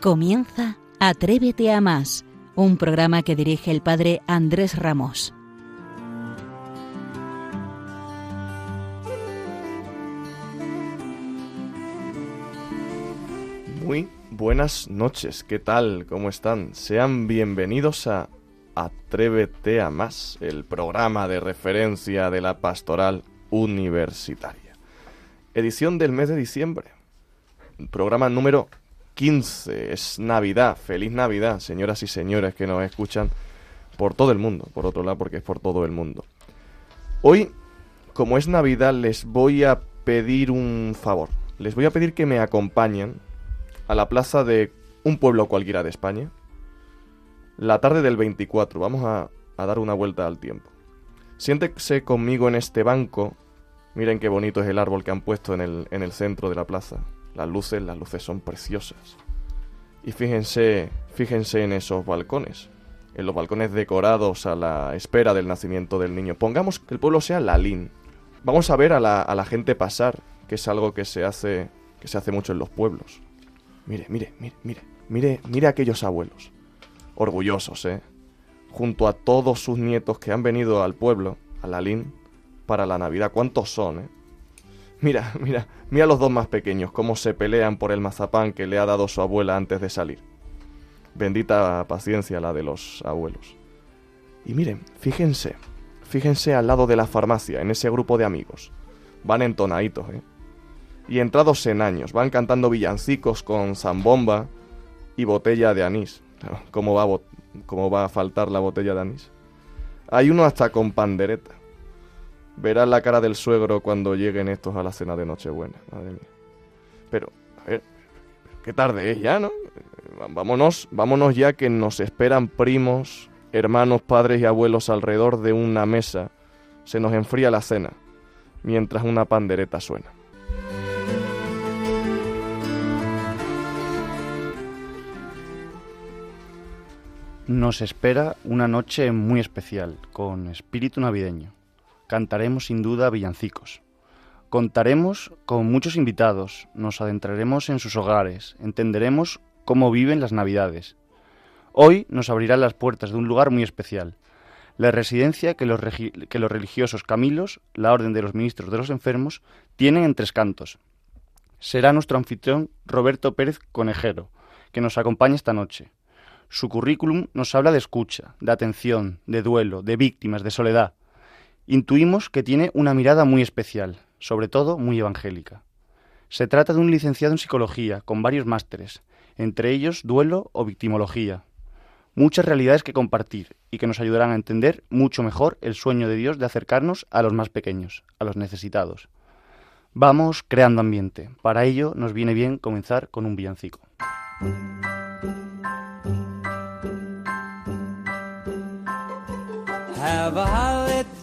Comienza Atrévete a más, un programa que dirige el padre Andrés Ramos. Muy buenas noches, ¿qué tal? ¿Cómo están? Sean bienvenidos a Atrévete a más, el programa de referencia de la pastoral universitaria. Edición del mes de diciembre. Programa número 15. Es Navidad. Feliz Navidad, señoras y señores que nos escuchan por todo el mundo. Por otro lado, porque es por todo el mundo. Hoy, como es Navidad, les voy a pedir un favor. Les voy a pedir que me acompañen a la plaza de un pueblo cualquiera de España. La tarde del 24. Vamos a, dar una vuelta al tiempo. Siéntese conmigo en este banco. Miren qué bonito es el árbol que han puesto en el, en el centro de la plaza. Las luces, las luces son preciosas. Y fíjense, fíjense en esos balcones, en los balcones decorados a la espera del nacimiento del niño. Pongamos que el pueblo sea Lalín. Vamos a ver a la, a la gente pasar, que es algo que se hace, que se hace mucho en los pueblos. Mire, mire, mire, mire, mire, mire a aquellos abuelos. Orgullosos, ¿eh? Junto a todos sus nietos que han venido al pueblo, a Lalín, para la Navidad. ¿Cuántos son, eh? Mira, mira, mira los dos más pequeños, cómo se pelean por el mazapán que le ha dado su abuela antes de salir. Bendita paciencia la de los abuelos. Y miren, fíjense, fíjense al lado de la farmacia, en ese grupo de amigos. Van entonaditos, ¿eh? Y entrados en años, van cantando villancicos con zambomba y botella de anís. ¿Cómo va, a ¿Cómo va a faltar la botella de anís? Hay uno hasta con pandereta. Verás la cara del suegro cuando lleguen estos a la cena de Nochebuena. Madre mía. Pero, a ver, qué tarde es ya, ¿no? Vámonos, vámonos ya que nos esperan primos, hermanos, padres y abuelos alrededor de una mesa. Se nos enfría la cena, mientras una pandereta suena. Nos espera una noche muy especial, con espíritu navideño cantaremos sin duda villancicos. Contaremos con muchos invitados, nos adentraremos en sus hogares, entenderemos cómo viven las Navidades. Hoy nos abrirán las puertas de un lugar muy especial, la residencia que los, religiosos Camilos, la Orden de los Ministros de los Enfermos, tienen en Tres Cantos. Será nuestro anfitrión Roberto Pérez Conejero, que nos acompaña esta noche. Su currículum nos habla de escucha, de atención, de duelo, de víctimas, de soledad intuimos que tiene una mirada muy especial, sobre todo muy evangélica. Se trata de un licenciado en psicología, con varios másteres, entre ellos duelo o victimología. Muchas realidades que compartir y que nos ayudarán a entender mucho mejor el sueño de Dios de acercarnos a los más pequeños, a los necesitados. Vamos creando ambiente. Para ello nos viene bien comenzar con un villancico.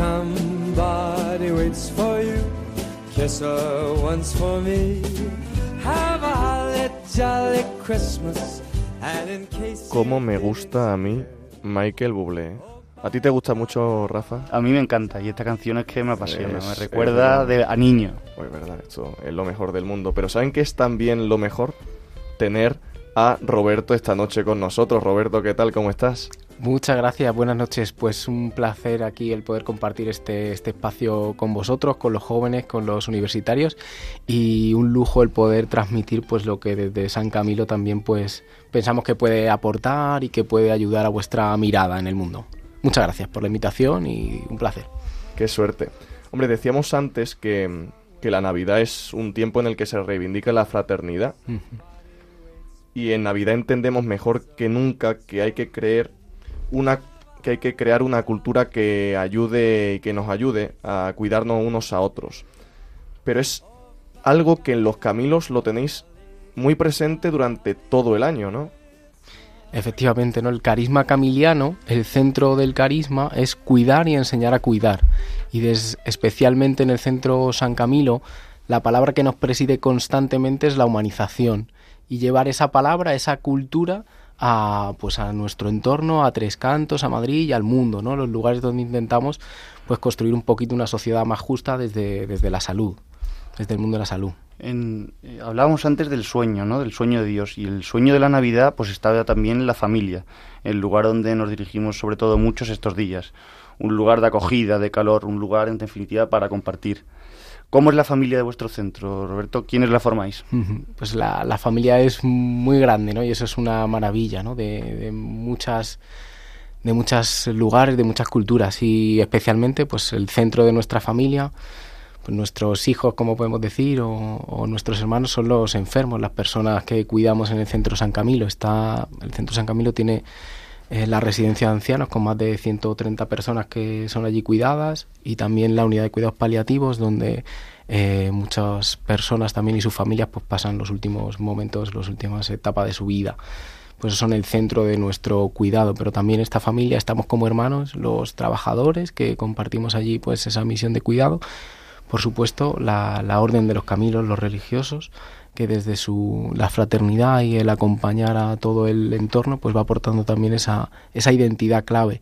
Somebody waits for you. Kiss her once for me. Have a holly jolly Christmas. And in case Cómo me gusta a mí Michael Bublé. ¿A ti te gusta mucho, Rafa? A mí me encanta y esta canción es que me apasiona, Es- me recuerda de, a niño. Pues verdad, esto es lo mejor del mundo. Pero ¿saben qué es también lo mejor? Tener a Roberto esta noche con nosotros. Roberto, ¿qué tal? ¿Cómo estás? Muchas gracias, buenas noches. Pues un placer aquí el poder compartir este, este espacio con vosotros, con los jóvenes, con los universitarios y un lujo el poder transmitir pues lo que desde San Camilo también pues pensamos que puede aportar y que puede ayudar a vuestra mirada en el mundo. Muchas gracias por la invitación y un placer. Qué suerte. Hombre, decíamos antes que, que la Navidad es un tiempo en el que se reivindica la fraternidad. Y en Navidad entendemos mejor que nunca que hay que creer una que hay que crear una cultura que ayude y que nos ayude a cuidarnos unos a otros. Pero es algo que en los Camilos lo tenéis muy presente durante todo el año, ¿no? Efectivamente, ¿no? El carisma camiliano, el centro del carisma es cuidar y enseñar a cuidar. Y especialmente en el centro San Camilo, la palabra que nos preside constantemente es la humanización. Y llevar esa palabra, esa cultura, a pues a nuestro entorno, a Tres Cantos, a Madrid y al mundo, ¿no? Los lugares donde intentamos pues construir un poquito una sociedad más justa desde, desde la salud, desde el mundo de la salud. En, eh, hablábamos antes del sueño, ¿no? Del sueño de Dios. Y el sueño de la Navidad, pues está también en la familia, el lugar donde nos dirigimos sobre todo muchos estos días. Un lugar de acogida, de calor, un lugar en definitiva para compartir. ¿Cómo es la familia de vuestro centro, Roberto? ¿Quiénes la formáis? Pues la, la, familia es muy grande, ¿no? Y eso es una maravilla, ¿no? De, de muchas de muchos lugares, de muchas culturas y especialmente pues el centro de nuestra familia pues nuestros hijos, como podemos decir, o, nuestros hermanos son los enfermos, las personas que cuidamos en el centro San Camilo. Está, el centro San Camilo tiene eh, la residencia de ancianos con más de 130 personas que son allí cuidadas y también la unidad de cuidados paliativos donde eh, muchas personas también y sus familias pues pasan los últimos momentos, las últimas etapas de su vida. Pues son el centro de nuestro cuidado, pero también esta familia estamos como hermanos, los trabajadores que compartimos allí pues esa misión de cuidado, por supuesto, la, orden de los caminos, los religiosos, que desde su, la fraternidad y el acompañar a todo el entorno, pues va aportando también esa, esa identidad clave.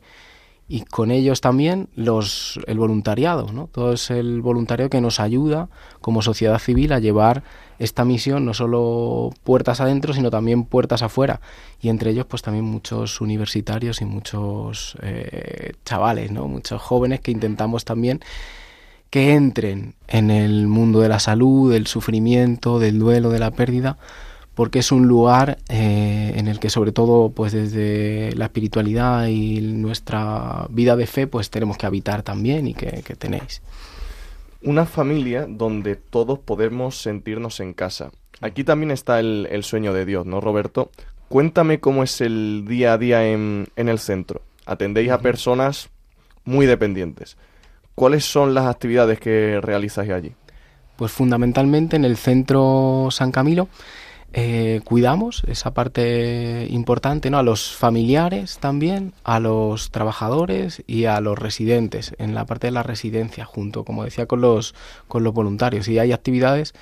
Y con ellos también los, el voluntariado, ¿no? Todo es el voluntariado que nos ayuda como sociedad civil a llevar esta misión no solo puertas adentro, sino también puertas afuera. Y entre ellos, pues también muchos universitarios y muchos eh, chavales, ¿no? Muchos jóvenes que intentamos también que entren en el mundo de la salud, del sufrimiento, del duelo, de la pérdida, porque es un lugar eh, en el que sobre todo pues desde la espiritualidad y nuestra vida de fe pues tenemos que habitar también y que, tenéis. Una familia donde todos podemos sentirnos en casa. Aquí también está el, sueño de Dios, ¿no, Roberto? Cuéntame cómo es el día a día en, en el centro. Atendéis a personas muy dependientes. ¿Cuáles son las actividades que realizáis allí? Pues fundamentalmente en el centro San Camilo eh, cuidamos esa parte importante, ¿no? A los familiares también, a los trabajadores y a los residentes, en la parte de la residencia, junto, como decía, con los, con los voluntarios. Y hay actividades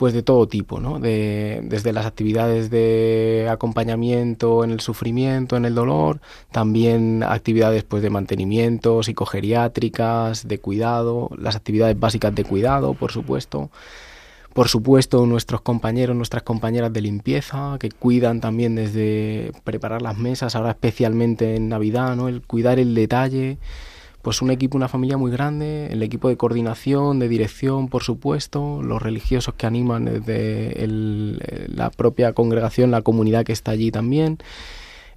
pues de todo tipo, ¿no? De, desde las actividades de acompañamiento en el sufrimiento, en el dolor, también actividades pues de mantenimiento, psicogeriátricas, de cuidado, las actividades básicas de cuidado, por supuesto. Por supuesto, nuestros compañeros, nuestras compañeras de limpieza, que cuidan también desde preparar las mesas, ahora especialmente en Navidad, ¿no? El cuidar el detalle, pues un equipo, una familia muy grande, el equipo de coordinación, de dirección, por supuesto, los religiosos que animan desde la propia congregación, la comunidad que está allí también.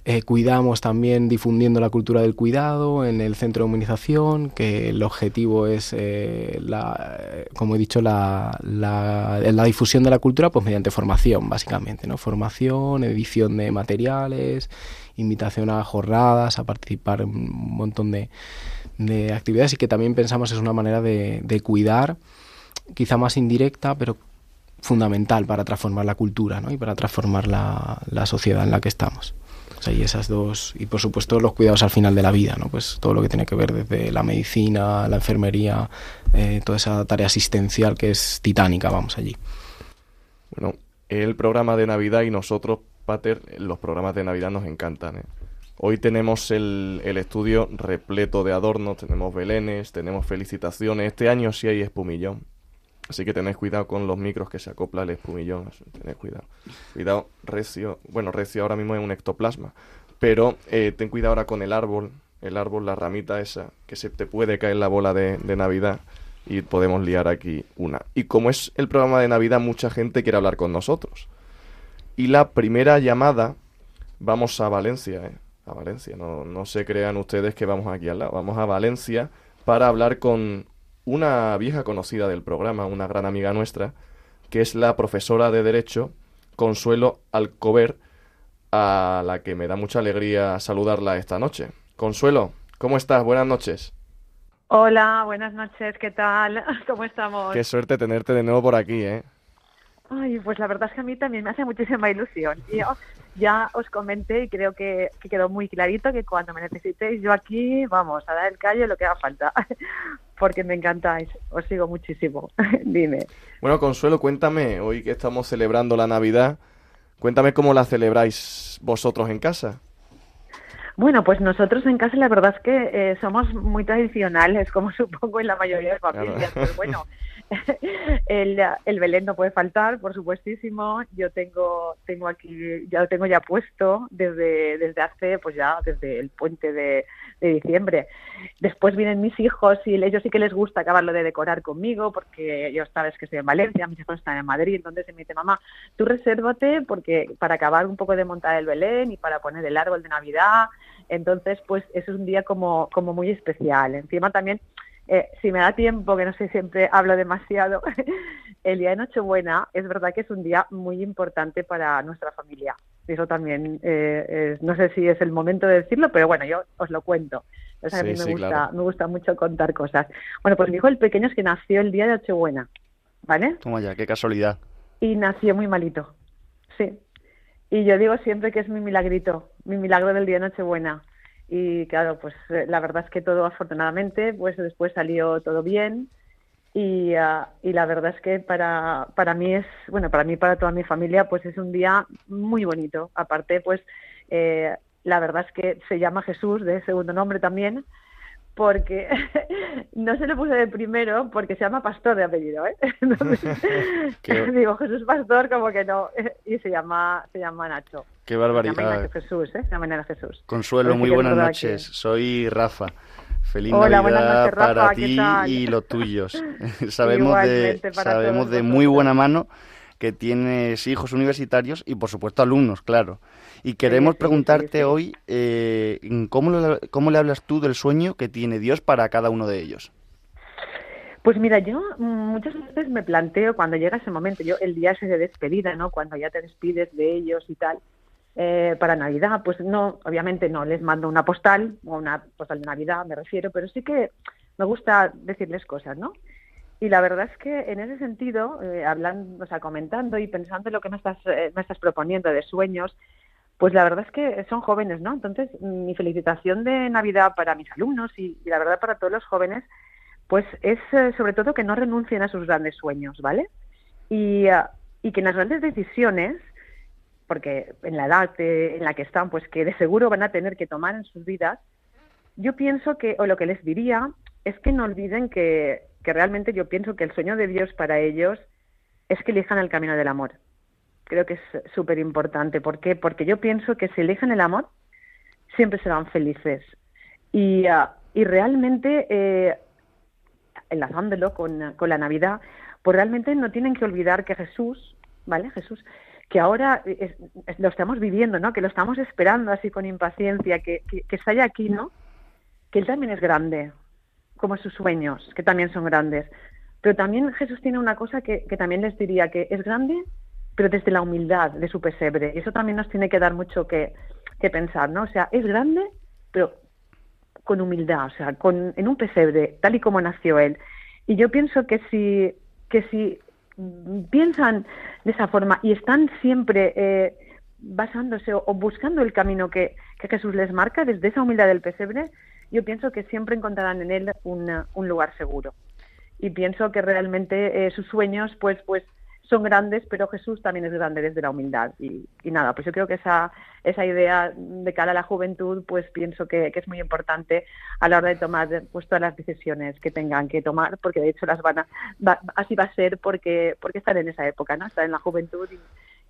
Eh, cuidamos también difundiendo la cultura del cuidado en el centro de humanización, que el objetivo es, eh, la, como he dicho, la, la, la, difusión de la cultura pues mediante formación, básicamente, ¿no? Formación, edición de materiales, invitación a jornadas, a participar en un montón de, de actividades y que también pensamos es una manera de, cuidar, quizá más indirecta, pero fundamental para transformar la cultura ¿no? y para transformar la, sociedad en la que estamos. y esas dos, y por supuesto los cuidados al final de la vida, ¿no? pues todo lo que tiene que ver desde la medicina, la enfermería, eh, toda esa tarea asistencial que es titánica, vamos allí. Bueno, el programa de Navidad y nosotros, Los programas de Navidad nos encantan. ¿eh? Hoy tenemos el, estudio repleto de adornos, tenemos belenes, tenemos felicitaciones. Este año sí hay espumillón. Así que tened cuidado con los micros que se acopla el espumillón. Tened cuidado. Cuidado, recio. Bueno, recio ahora mismo es un ectoplasma. Pero eh, ten cuidado ahora con el árbol. El árbol, la ramita esa, que se te puede caer la bola de Navidad. Y podemos liar aquí una. Y como es el programa de Navidad, mucha gente quiere hablar con nosotros. Y la primera llamada, vamos a Valencia, ¿eh? a Valencia. No, no se crean ustedes que vamos aquí al lado. Vamos a Valencia para hablar con una vieja conocida del programa, una gran amiga nuestra, que es la profesora de Derecho Consuelo Alcover, a la que me da mucha alegría saludarla esta noche. Consuelo, ¿cómo estás? Buenas noches. Hola, buenas noches, ¿qué tal? ¿Cómo estamos? Qué suerte tenerte de nuevo por aquí, ¿eh? Ay, pues la verdad es que a mí también me hace muchísima ilusión. Yo ya os comenté y creo que, que quedó muy clarito que cuando me necesitéis yo aquí, vamos, a dar el callo lo que haga falta. Porque me encantáis, os sigo muchísimo. Dime. Bueno, Consuelo, cuéntame, hoy que estamos celebrando la Navidad, cuéntame cómo la celebráis vosotros en casa. Bueno, pues nosotros en casa la verdad es que eh, somos muy tradicionales, como supongo en la mayoría de familias. Pero bueno, el, el Belén no puede faltar, por supuestísimo. Yo tengo, tengo aquí, ya lo tengo ya puesto desde, desde hace, pues ya desde el puente de, de diciembre. Después vienen mis hijos y ellos sí que les gusta acabarlo de decorar conmigo, porque yo sabes que estoy en Valencia, mis hijos están en Madrid, entonces me dice, mamá, tú resérvate porque para acabar un poco de montar el Belén y para poner el árbol de Navidad. Entonces, pues es un día como, como muy especial. Encima también eh, si me da tiempo, que no sé, siempre hablo demasiado, el día de Nochebuena es verdad que es un día muy importante para nuestra familia. Eso también, eh, no sé si es el momento de decirlo, pero bueno, yo os lo cuento. O sea, a mí me, gusta, me gusta mucho contar cosas. Bueno, pues mi hijo el pequeño es que nació el día de Nochebuena, ¿vale? Toma ya, qué casualidad. Y nació muy malito, sí. Y yo digo siempre que es mi milagrito, mi milagro del día Nochebuena y claro, pues eh, la verdad es que todo afortunadamente, pues después salió todo bien y, uh, y la verdad es que para, para mí es, bueno, para mí, para toda mi familia, pues es un día muy bonito. Aparte, pues eh, la verdad es que se llama Jesús, de segundo nombre también, porque no se le puse de primero porque se llama Pastor de apellido, ¿eh? digo Jesús Pastor como que no y se llama se llama Nacho. Qué barbaridad. Jesús, ¿eh? Llama Jesús. Consuelo, muy buenas noches. Soy Rafa. Feliz Navidad para ti y los tuyos. sabemos de, sabemos de muy buena mano que tienes hijos universitarios y, por supuesto, alumnos, claro. Y queremos preguntarte hoy eh, ¿cómo, le, cómo le hablas tú del sueño que tiene Dios para cada uno de ellos. Pues mira, yo muchas veces me planteo cuando llega ese momento, yo el día ese de despedida, ¿no? Cuando ya te despides de ellos y tal, eh, para Navidad, pues no, obviamente no les mando una postal o una postal de Navidad, me refiero, pero sí que me gusta decirles cosas, ¿no? Y la verdad es que en ese sentido, eh, hablando, o sea, comentando y pensando en lo que me estás, eh, me estás proponiendo de sueños, pues la verdad es que son jóvenes, ¿no? Entonces, mi felicitación de Navidad para mis alumnos y, la verdad para todos los jóvenes, pues es sobre todo que no renuncien a sus grandes sueños, ¿vale? Y, y que en las grandes decisiones, porque en la edad en la que están, pues que de seguro van a tener que tomar en sus vidas, yo pienso que, o lo que les diría, es que no olviden que, que realmente yo pienso que el sueño de Dios para ellos es que elijan el camino del amor. Creo que es súper importante. ¿Por qué? Porque yo pienso que si eligen el amor, siempre serán felices. Y, uh, y realmente, eh, enlazándolo con, con la Navidad, pues realmente no tienen que olvidar que Jesús, ¿vale? Jesús que ahora lo estamos viviendo, ¿no? Que lo estamos esperando así con impaciencia, que, que, que está ya aquí, ¿no? Que Él también es grande, como sus sueños, que también son grandes. Pero también Jesús tiene una cosa que, que también les diría, que es grande, pero desde la humildad de su pesebre. Y eso también nos tiene que dar mucho que, que pensar, ¿no? O sea, es grande, pero con humildad, o sea, con, en un pesebre, tal y como nació Él. Y yo pienso que si, que si piensan de esa forma y están siempre eh, basándose o, buscando el camino que, Jesús les marca desde esa humildad del pesebre, yo pienso que siempre encontrarán en él un lugar seguro. Y pienso que realmente eh, sus sueños, pues, pues, son grandes, pero Jesús también es grande desde la humildad. Y, y, nada, pues yo creo que esa, esa idea de cara a la juventud, pues pienso que, que, es muy importante a la hora de tomar pues, todas las decisiones que tengan que tomar, porque de hecho las van a, va, así va a ser porque, porque están en esa época, ¿no? Están en la juventud y,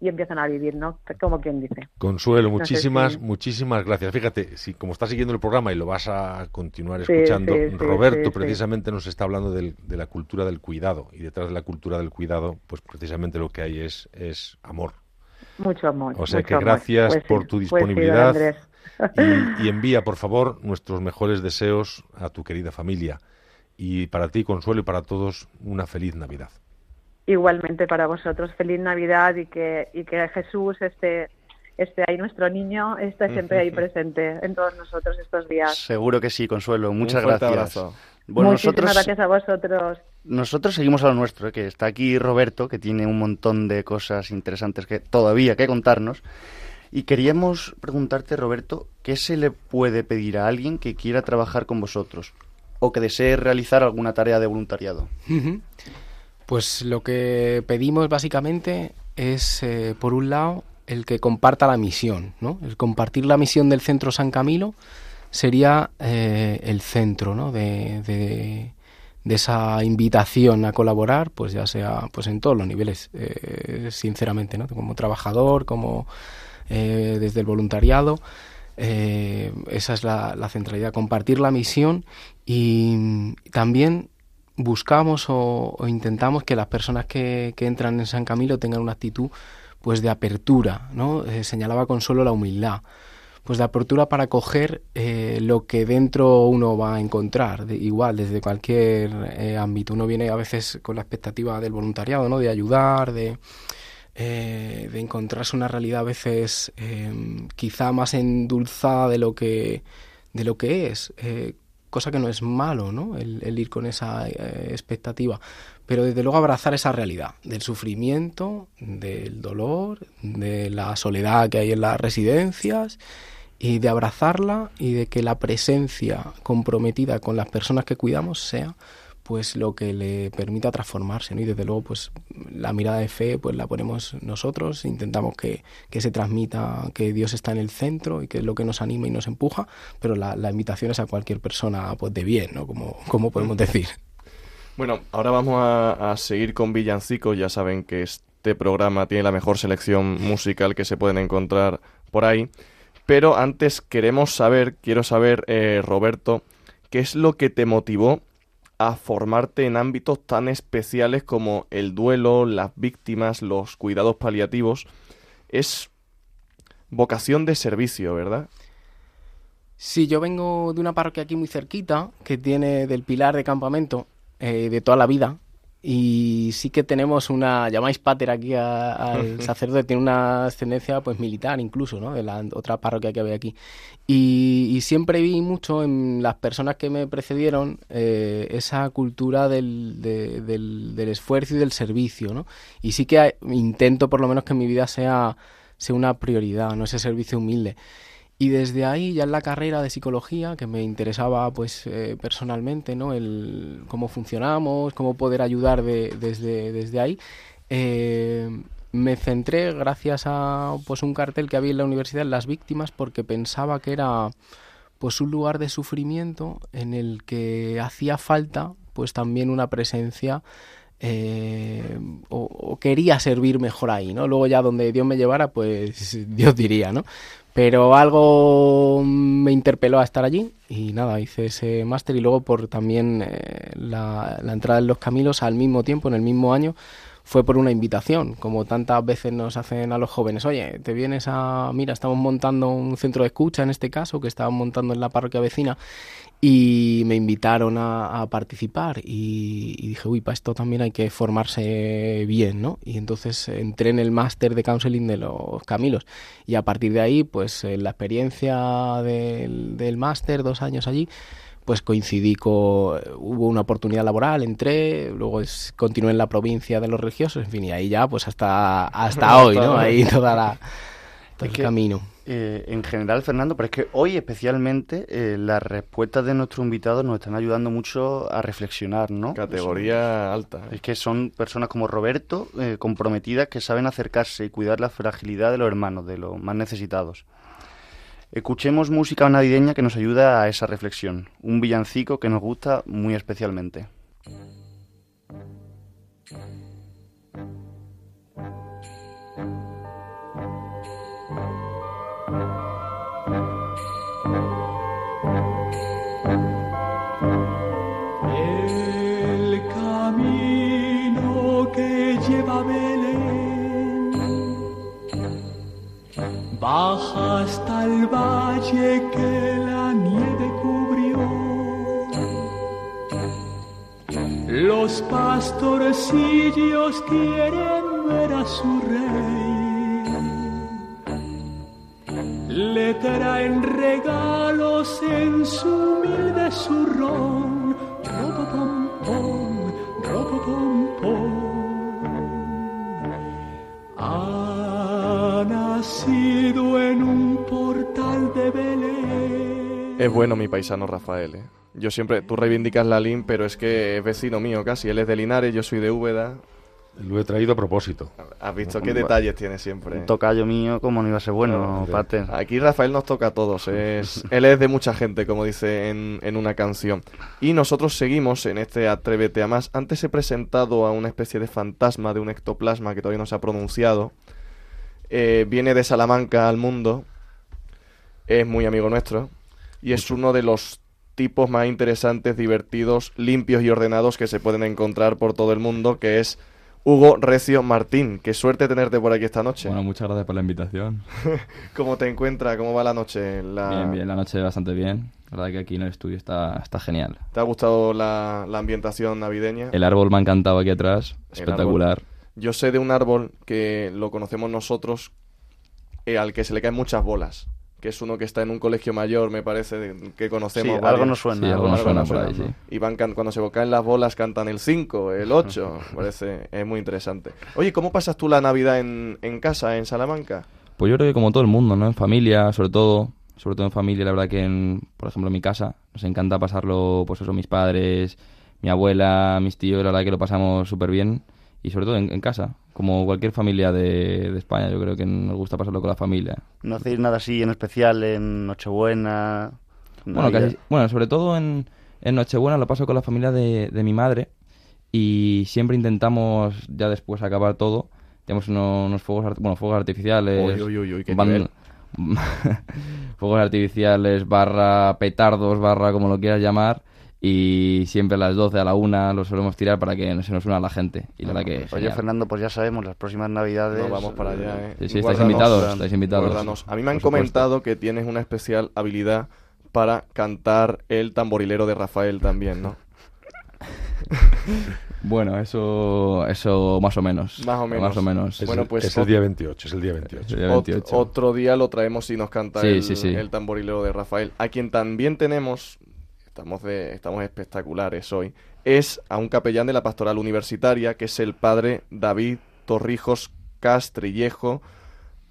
y empiezan a vivir, ¿no? Como quien dice. Consuelo, muchísimas, muchísimas gracias. Fíjate, si como estás siguiendo el programa y lo vas a continuar escuchando, sí, sí, Roberto precisamente nos está hablando del, de la cultura del cuidado y detrás de la cultura del cuidado, pues precisamente lo que hay es, es amor. Mucho amor. O sea que gracias pues por tu disponibilidad pues y, y envía, por favor, nuestros mejores deseos a tu querida familia. Y para ti, Consuelo, y para todos, una feliz Navidad igualmente para vosotros feliz Navidad y que, y que Jesús esté, esté ahí, nuestro niño esté siempre ahí presente en todos nosotros estos días. Seguro que sí, Consuelo. Muchas Un gracias. Abrazo. Bueno, Muchísimas nosotros... gracias a vosotros. nosotros seguimos a lo nuestro, ¿eh? que está aquí Roberto, que tiene un montón de cosas interesantes que todavía que contarnos. Y queríamos preguntarte, Roberto, ¿qué se le puede pedir a alguien que quiera trabajar con vosotros o que desee realizar alguna tarea de voluntariado? Pues lo que pedimos básicamente es, eh, por un lado, el que comparta la misión, ¿no? El compartir la misión del Centro San Camilo sería eh, el centro, ¿no? De, de, esa invitación a colaborar, pues ya sea pues en todos los niveles, eh, sinceramente, ¿no? Como trabajador, como eh, desde el voluntariado. esa es la, centralidad, compartir la misión y también buscamos o, intentamos que las personas que, entran en San Camilo tengan una actitud pues de apertura, ¿no? Eh, señalaba con solo la humildad, pues de apertura para coger eh, lo que dentro uno va a encontrar, igual desde cualquier eh, ámbito. Uno viene a veces con la expectativa del voluntariado, ¿no? De ayudar, de, de encontrarse una realidad a veces quizá más endulzada de lo que de lo que es, cosa que no es malo, ¿no? El, ir con esa expectativa pero desde luego abrazar esa realidad del sufrimiento, del dolor, de la soledad que hay en las residencias y de abrazarla y de que la presencia comprometida con las personas que cuidamos sea pues lo que le permita transformarse ¿no? y desde luego pues la mirada de fe pues la ponemos nosotros intentamos que, se transmita que Dios está en el centro y que es lo que nos anima y nos empuja pero la, invitación es a cualquier persona pues de bien ¿no? como, como podemos decir bueno, ahora vamos a, seguir con villancicos. Ya saben que este programa tiene la mejor selección musical que se pueden encontrar por ahí. Pero antes queremos saber, quiero saber, eh, Roberto, ¿qué es lo que te motivó a formarte en ámbitos tan especiales como el duelo, las víctimas, los cuidados paliativos? Es vocación de servicio, ¿verdad? Sí, yo vengo de una parroquia aquí muy cerquita, que tiene del Pilar de Campamento, eh, de toda la vida. Y sí que tenemos una, llamáis pater aquí al sacerdote, tiene una ascendencia pues militar incluso, ¿no? De la otra parroquia que había aquí. Y, siempre vi mucho en las personas que me precedieron eh, esa cultura del, del, del, esfuerzo y del servicio, ¿no? Y sí que intento por lo menos que mi vida sea, sea una prioridad, ¿no? Ese servicio humilde. Y desde ahí, ya en la carrera de psicología, que me interesaba pues eh, personalmente, ¿no? El cómo funcionamos, cómo poder ayudar desde, desde ahí, eh, me centré gracias a pues un cartel que había en la universidad en las víctimas porque pensaba que era pues un lugar de sufrimiento en el que hacía falta pues también una presencia eh, o, o, quería servir mejor ahí, ¿no? Luego ya donde Dios me llevara, pues Dios diría, ¿no? Pero algo me interpeló a estar allí y nada, hice ese máster y luego por también eh, la, entrada en los Camilos al mismo tiempo, en el mismo año, fue por una invitación, como tantas veces nos hacen a los jóvenes, oye, te vienes a, mira, estamos montando un centro de escucha en este caso, que estaban montando en la parroquia vecina, y me invitaron a, participar y, dije, uy, para esto también hay que formarse bien, ¿no? Y entonces entré en el máster de counseling de los Camilos y a partir de ahí, pues en la experiencia del, del máster, dos años allí, pues coincidí con, hubo una oportunidad laboral, entré, luego continué en la provincia de los religiosos, en fin, y ahí ya pues hasta, hasta hoy, ¿no? Ahí toda la, todo el camino. Eh, en general, Fernando, pero es que hoy especialmente eh, las respuestas de nuestros invitados nos están ayudando mucho a reflexionar, ¿no? Categoría alta. ¿eh? Es que son personas como Roberto, comprometidas, que saben acercarse y cuidar la fragilidad de los hermanos, de los más necesitados. Escuchemos música navideña que nos ayuda a esa reflexión, un villancico que nos gusta muy especialmente. Baja hasta el valle que la nieve cubrió. Los pastorecillos quieren ver a su rey. Le traen regalos en su humilde zurrón. Pom pom, ropa pom pom. Es bueno mi paisano Rafael, ¿eh? Yo siempre, tú reivindicas la LIN, pero es que es vecino mío casi. Él es de Linares, yo soy de Úbeda. Lo he traído a propósito. ¿Has visto qué detalles tiene siempre? Un tocayo mío, como no iba a ser bueno, Pater. Aquí Rafael nos toca a todos. Es, él es de mucha gente, como dice en, en, una canción. Y nosotros seguimos en este Atrévete a más. Antes he presentado a una especie de fantasma de un ectoplasma que todavía no se ha pronunciado. Eh, viene de Salamanca al mundo. Es muy amigo nuestro. Y es uno de los tipos más interesantes, divertidos, limpios y ordenados que se pueden encontrar por todo el mundo, que es Hugo Recio Martín. Qué suerte tenerte por aquí esta noche. Bueno, muchas gracias por la invitación. ¿Cómo te encuentras? ¿Cómo va la noche? Bien, bien, la noche bastante bien. La verdad que aquí en el estudio está, está genial. ¿Te ha gustado la, la ambientación navideña? El árbol me ha encantado aquí atrás, espectacular. Yo sé de un árbol que lo conocemos nosotros, eh, al que se le caen muchas bolas que es uno que está en un colegio mayor, me parece, que conocemos. Sí, algo nos suena. Sí, algo nos suena por ahí, sí. Y van cuando se caen las bolas cantan el 5, el 8, parece, es muy interesante. Oye, ¿cómo pasas tú la Navidad en, en casa, en Salamanca? Pues yo creo que como todo el mundo, ¿no? En familia, sobre todo, sobre todo en familia, la verdad que, en, por ejemplo, en mi casa, nos encanta pasarlo, pues eso, mis padres, mi abuela, mis tíos, la verdad que lo pasamos súper bien y sobre todo en, en, casa, como cualquier familia de, de, España, yo creo que nos gusta pasarlo con la familia. ¿No hacéis nada así en especial en Nochebuena? Bueno, casi, bueno sobre todo en, en, Nochebuena lo paso con la familia de, de, mi madre y siempre intentamos ya después acabar todo. Tenemos unos, unos fuegos, bueno, fuegos artificiales, uy, uy, uy, van, fuegos artificiales, barra petardos, barra como lo quieras llamar y siempre a las 12 a la 1 lo solemos tirar para que se nos una la gente. Y la que Oye, genial. Fernando, pues ya sabemos, las próximas navidades... No, vamos para allá, ¿eh? Sí, sí, estáis invitados, estáis invitados. Guárdanos. A mí me han comentado que tienes una especial habilidad para cantar el tamborilero de Rafael también, ¿no? Bueno, eso, eso más o menos. Más o menos. Más o menos. Es, bueno, el, pues es el día 28, es el día 28. El día 28. Ot otro día lo traemos y nos canta Sí, el, sí, sí. el tamborilero de Rafael. A quien también tenemos, estamos, de, estamos espectaculares hoy, es a un capellán de la pastoral universitaria, que es el padre David Torrijos Castrillejo,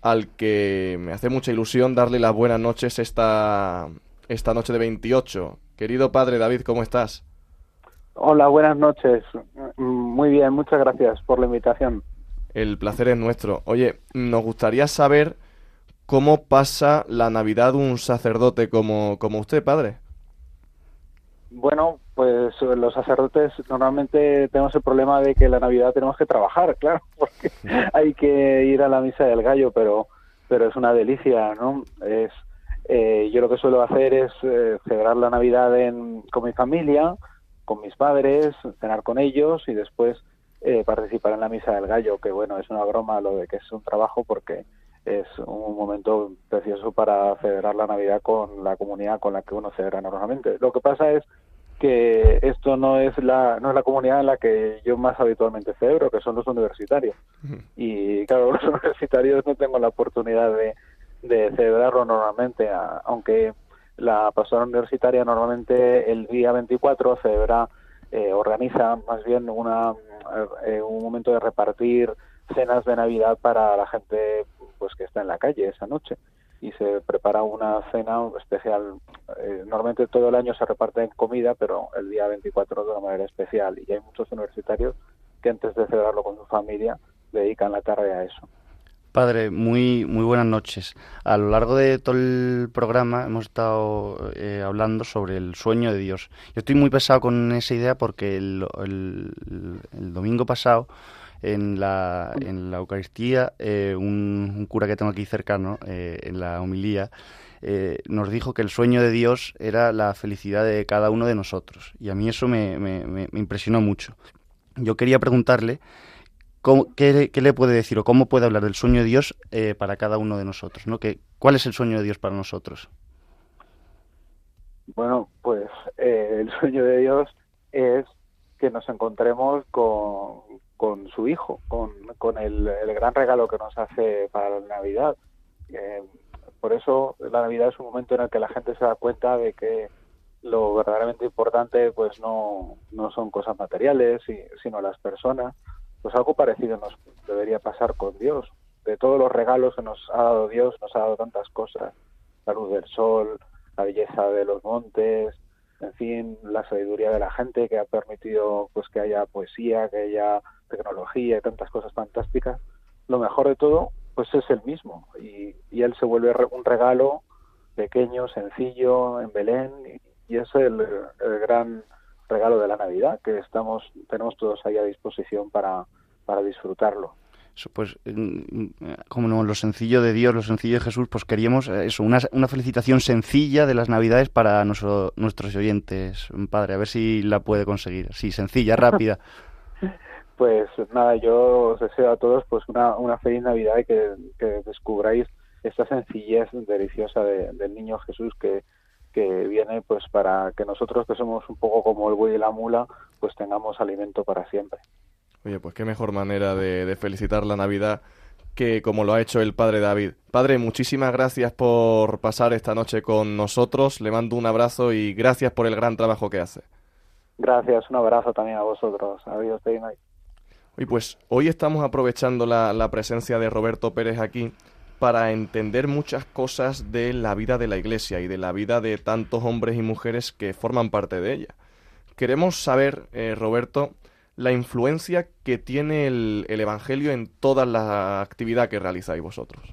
al que me hace mucha ilusión darle las buenas noches esta, esta noche de 28. Querido padre David, ¿cómo estás? Hola, buenas noches. Muy bien, muchas gracias por la invitación. El placer es nuestro. Oye, nos gustaría saber cómo pasa la Navidad un sacerdote como, como usted, padre. Bueno, pues los sacerdotes normalmente tenemos el problema de que la Navidad tenemos que trabajar, claro, porque hay que ir a la misa del gallo, pero pero es una delicia, ¿no? Es eh, yo lo que suelo hacer es eh, celebrar la Navidad en, con mi familia, con mis padres, cenar con ellos y después eh, participar en la misa del gallo, que bueno, es una broma lo de que es un trabajo porque es un momento precioso para celebrar la Navidad con la comunidad con la que uno celebra normalmente. Lo que pasa es que esto no es la no es la comunidad en la que yo más habitualmente celebro, que son los universitarios. Y claro, los universitarios no tengo la oportunidad de, de celebrarlo normalmente, aunque la pastoral universitaria normalmente el día 24 celebra, eh, organiza más bien una, eh, un momento de repartir cenas de Navidad para la gente pues que está en la calle esa noche y se prepara una cena especial. Eh, normalmente todo el año se reparte en comida, pero el día 24 de una manera especial. Y hay muchos universitarios que antes de celebrarlo con su familia dedican la tarde a eso. Padre, muy, muy buenas noches. A lo largo de todo el programa hemos estado eh, hablando sobre el sueño de Dios. Yo estoy muy pesado con esa idea porque el, domingo pasado en la, en la Eucaristía, eh, un, un, cura que tengo aquí cercano, eh, en la homilía, eh, nos dijo que el sueño de Dios era la felicidad de cada uno de nosotros. Y a mí eso me, me, me impresionó mucho. Yo quería preguntarle cómo, qué, qué, le puede decir o cómo puede hablar del sueño de Dios eh, para cada uno de nosotros. ¿no? Que, ¿Cuál es el sueño de Dios para nosotros? Bueno, pues el sueño de Dios es que nos encontremos con, con su hijo, con, con el, el, gran regalo que nos hace para la Navidad. Eh, por eso la Navidad es un momento en el que la gente se da cuenta de que lo verdaderamente importante pues no, no son cosas materiales, sino las personas. Pues algo parecido nos debería pasar con Dios. De todos los regalos que nos ha dado Dios, nos ha dado tantas cosas, la luz del sol, la belleza de los montes, en fin, la sabiduría de la gente que ha permitido pues que haya poesía, que haya tecnología y tantas cosas fantásticas. Lo mejor de todo, pues es el mismo y, él se vuelve un regalo pequeño, sencillo, en Belén y, es el, el, gran regalo de la Navidad que estamos tenemos todos ahí a disposición para, para disfrutarlo pues como no, lo sencillo de Dios, lo sencillo de Jesús, pues queríamos eh, eso, una, una felicitación sencilla de las Navidades para nuestros oyentes, Padre, a ver si la puede conseguir, sí, sencilla, rápida. Pues nada, yo os deseo a todos pues una, una feliz Navidad y que, descubráis esta sencillez deliciosa del niño Jesús que, que viene pues para que nosotros que somos un poco como el buey y la mula pues tengamos alimento para siempre. Oye, pues qué mejor manera de, felicitar la Navidad que como lo ha hecho el padre David. Padre, muchísimas gracias por pasar esta noche con nosotros. Le mando un abrazo y gracias por el gran trabajo que hace. Gracias, un abrazo también a vosotros. Adiós, Oye, pues hoy estamos aprovechando la, la presencia de Roberto Pérez aquí para entender muchas cosas de la vida de la Iglesia y de la vida de tantos hombres y mujeres que forman parte de ella. Queremos saber, eh, Roberto, la influencia que tiene el, Evangelio en toda la actividad que realizáis vosotros.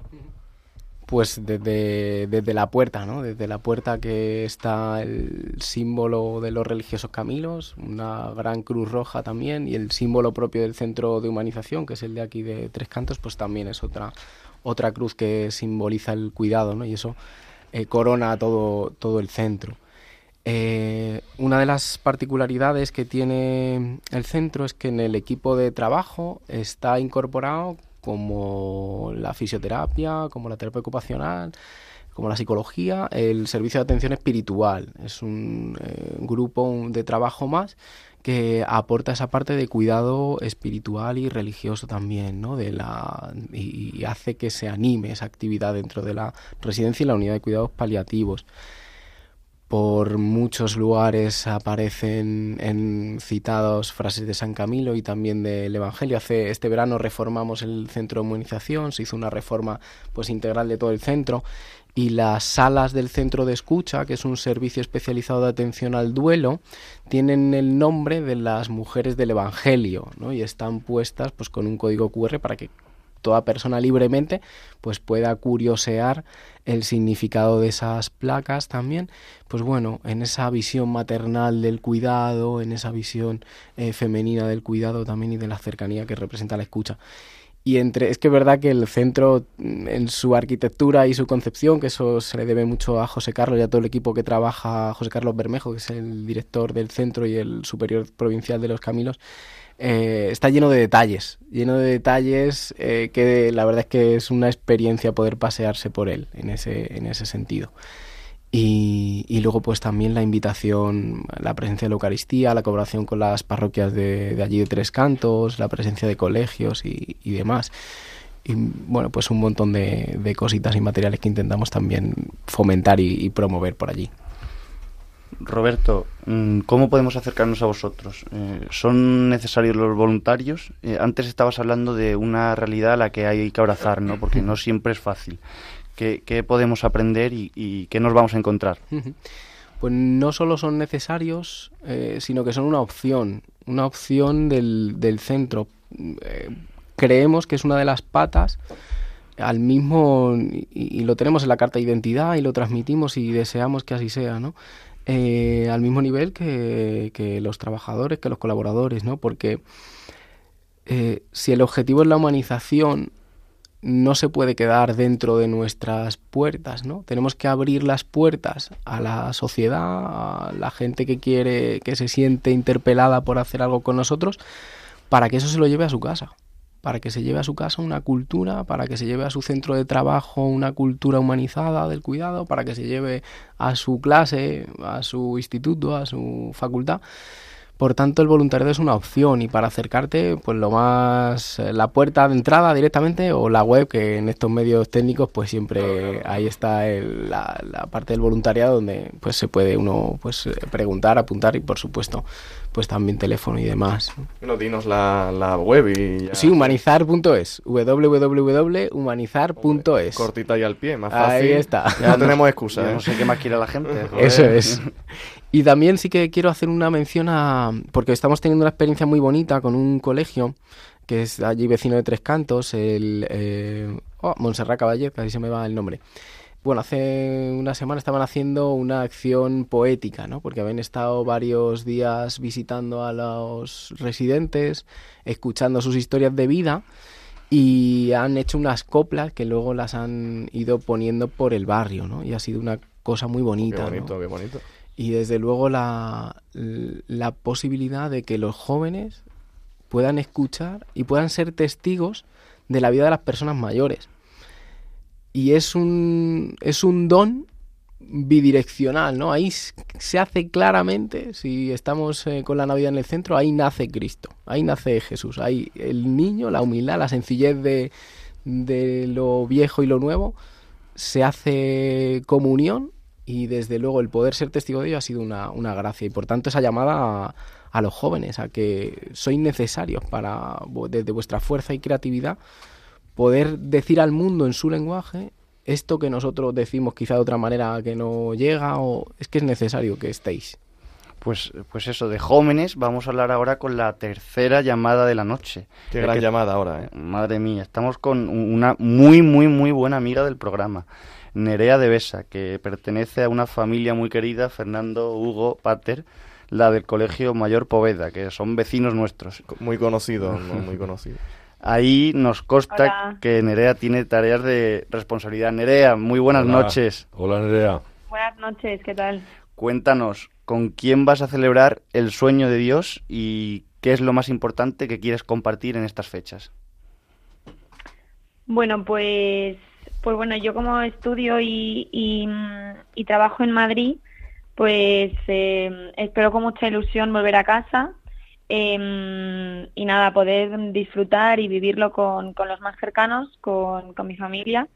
Pues desde, desde, la puerta, ¿no? Desde la puerta que está el símbolo de los religiosos caminos, una gran cruz roja también, y el símbolo propio del centro de humanización, que es el de aquí de Tres Cantos, pues también es otra, otra cruz que simboliza el cuidado, ¿no? Y eso eh, corona todo, todo el centro. Eh, una de las particularidades que tiene el centro es que en el equipo de trabajo está incorporado como la fisioterapia, como la terapia ocupacional, como la psicología, el servicio de atención espiritual. Es un eh, grupo de trabajo más que aporta esa parte de cuidado espiritual y religioso también, ¿no? De la, y hace que se anime esa actividad dentro de la residencia y la unidad de cuidados paliativos por muchos lugares aparecen en citados frases de San Camilo y también del Evangelio. Hace este verano reformamos el centro de inmunización, se hizo una reforma pues integral de todo el centro y las salas del centro de escucha, que es un servicio especializado de atención al duelo, tienen el nombre de las mujeres del Evangelio, ¿no? Y están puestas pues con un código QR para que toda persona libremente pues pueda curiosear el significado de esas placas también, pues bueno, en esa visión maternal del cuidado, en esa visión eh, femenina del cuidado también y de la cercanía que representa la escucha. Y entre, es que es verdad que el centro, mm, en su arquitectura y su concepción, que eso se le debe mucho a José Carlos y a todo el equipo que trabaja, José Carlos Bermejo, que es el director del centro y el superior provincial de los Caminos, eh, está lleno de detalles, lleno de detalles eh, que la verdad es que es una experiencia poder pasearse por él en ese, en ese sentido. Y, luego pues también la invitación, la presencia de la Eucaristía, la colaboración con las parroquias de, allí de Tres Cantos, la presencia de colegios y, demás. Y bueno, pues un montón de, cositas y materiales que intentamos también fomentar y promover por allí. Roberto, mm, ¿cómo podemos acercarnos a vosotros? Eh, ¿Son necesarios los voluntarios? Eh, antes estabas hablando de una realidad a la que hay que abrazar, ¿no? Porque no siempre es fácil. ¿Qué, podemos aprender y, qué nos vamos a encontrar? Pues no solo son necesarios, eh, sino que son una opción, una opción del, del centro. creemos que es una de las patas al mismo y, lo tenemos en la carta de identidad y lo transmitimos y deseamos que así sea, ¿no? Eh, al mismo nivel que, los trabajadores, que los colaboradores, ¿no? Porque eh, si el objetivo es la humanización, no se puede quedar dentro de nuestras puertas, ¿no? Tenemos que abrir las puertas a la sociedad, a la gente que quiere, que se siente interpelada por hacer algo con nosotros, para que eso se lo lleve a su casa para que se lleve a su casa una cultura, para que se lleve a su centro de trabajo una cultura humanizada del cuidado, para que se lleve a su clase, a su instituto, a su facultad, por tanto el voluntariado es una opción y para acercarte, pues lo más, eh, la puerta de entrada directamente o la web, que en estos medios técnicos pues siempre ahí está la, la, parte del voluntariado donde pues se puede uno pues preguntar, apuntar y por supuesto pues también teléfono y demás. Bueno, dinos la, la web y Sí, humanizar.es, www.humanizar.es. Cortita y al pie, más fácil. Ahí está. Ya no tenemos excusa. ¿eh? No sé qué más quiere la gente. Eso es. Y también sí que quiero hacer una mención a... porque estamos teniendo una experiencia muy bonita con un colegio que es allí vecino de Tres Cantos, el... Eh, oh, Montserrat Caballé, casi se me va el nombre bueno, hace una semana estaban haciendo una acción poética, ¿no? Porque habían estado varios días visitando a los residentes, escuchando sus historias de vida y han hecho unas coplas que luego las han ido poniendo por el barrio, ¿no? Y ha sido una cosa muy bonita. Qué bonito, qué bonito. Y desde luego la, la posibilidad de que los jóvenes puedan escuchar y puedan ser testigos de la vida de las personas mayores y es un, es un don bidireccional, ¿no? Ahí se hace claramente, si estamos eh, con la Navidad en el centro, ahí nace Cristo, ahí nace Jesús, ahí el niño, la humildad, la sencillez de, de lo viejo y lo nuevo, se hace comunión y desde luego el poder ser testigo de ello ha sido una, una gracia y por tanto esa llamada a, a los jóvenes, a que sois necesarios para, desde vuestra fuerza y creatividad, poder decir al mundo en su lenguaje esto que nosotros decimos quizá de otra manera que no llega o es que es necesario que estéis. Pues, pues eso, de jóvenes vamos a hablar ahora con la tercera llamada de la noche. Qué gran llamada ahora, ¿eh? Madre mía, estamos con una muy, muy, muy buena amiga del programa, Nerea de Besa, que pertenece a una familia muy querida, Fernando, Hugo, Pater, la del Colegio Mayor Poveda, que son vecinos nuestros. Muy conocido, muy conocido. Ahí nos consta que Nerea tiene tareas de responsabilidad. Nerea, muy buenas noches. Hola Nerea. Buenas noches, ¿qué tal? Cuéntanos, ¿con quién vas a celebrar el sueño de Dios y qué es lo más importante que quieres compartir en estas fechas? Bueno, pues, pues bueno, yo como estudio y, y, trabajo en Madrid, pues eh, espero con mucha ilusión volver a casa Em, y nada, poder disfrutar y vivirlo con, con los más cercanos, con, con mi familia.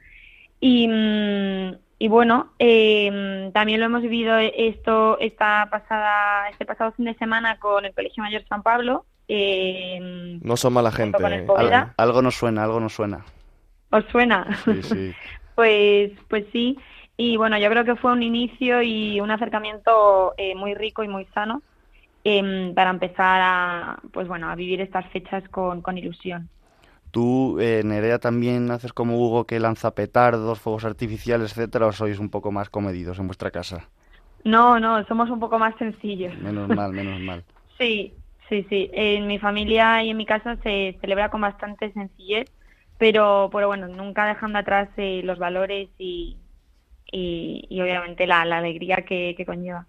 Y, mm, y bueno, eh, también lo hemos vivido esto esta pasada, este pasado fin de semana con el Colegio Mayor San Pablo. Eh, no son mala gente. Eh. Algo, algo, nos suena, algo nos suena. ¿Os suena? Sí, sí. pues, pues sí. Y bueno, yo creo que fue un inicio y un acercamiento eh, muy rico y muy sano Em, para empezar a, pues bueno, a vivir estas fechas con, con ilusión. ¿Tú, eh, Nerea, también haces como Hugo que lanza petardos, fuegos artificiales, etcétera, o sois un poco más comedidos en vuestra casa? No, no, somos un poco más sencillos. Menos mal, menos mal. sí, sí, sí. En mi familia y en mi casa se celebra con bastante sencillez, pero, pero bueno, nunca dejando atrás eh, los valores y, y, obviamente la, la alegría que, que conlleva.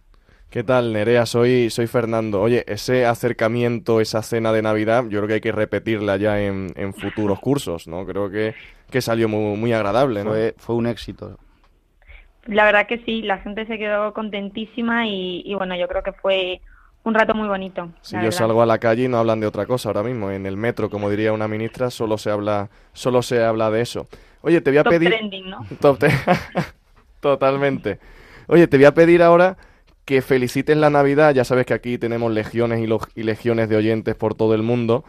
¿Qué tal, Nerea? Soy, soy Fernando. Oye, ese acercamiento, esa cena de Navidad, yo creo que hay que repetirla ya en, en futuros cursos, ¿no? Creo que, que salió muy, muy agradable, ¿no? Fue, fue un éxito. La verdad que sí, la gente se quedó contentísima y, y bueno, yo creo que fue un rato muy bonito. Si yo salgo a la calle y no hablan de otra cosa ahora mismo. En el metro, como diría una ministra, solo se habla, solo se habla de eso. Oye, te voy a Top pedir... Trending, ¿no? Top Totalmente. Oye, te voy a pedir ahora que feliciten la Navidad. Ya sabes que aquí tenemos legiones y, legiones de oyentes por todo el mundo.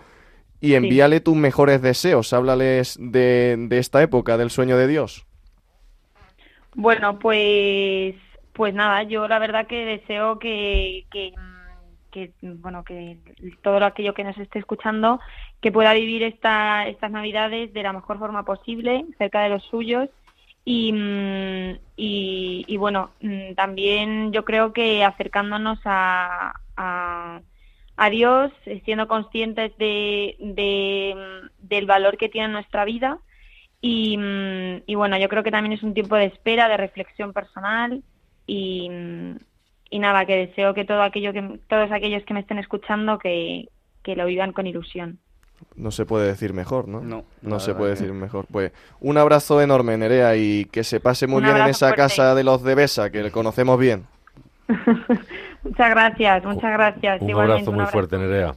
Y envíale tus mejores deseos. Háblales de, esta época, del sueño de Dios. Bueno, pues, pues nada, yo la verdad que deseo que, que, que bueno, que todo aquello que nos esté escuchando, que pueda vivir esta, estas Navidades de la mejor forma posible, cerca de los suyos Mm, y, y, bueno, mm, también yo creo que acercándonos a, a, Dios, siendo conscientes de, mm, del valor que tiene nuestra vida. Y, y, bueno, yo creo que también es un tiempo de espera, de reflexión personal y, y nada, que deseo que, todo aquello que todos aquellos que me estén escuchando que, que lo vivan con ilusión. No se puede decir mejor, ¿no? No. No se puede decir mejor. Pues un abrazo enorme, Nerea, y que se pase muy bien en esa casa de los de Besa, que le conocemos bien. Muchas gracias, muchas gracias. Un abrazo muy fuerte, Nerea.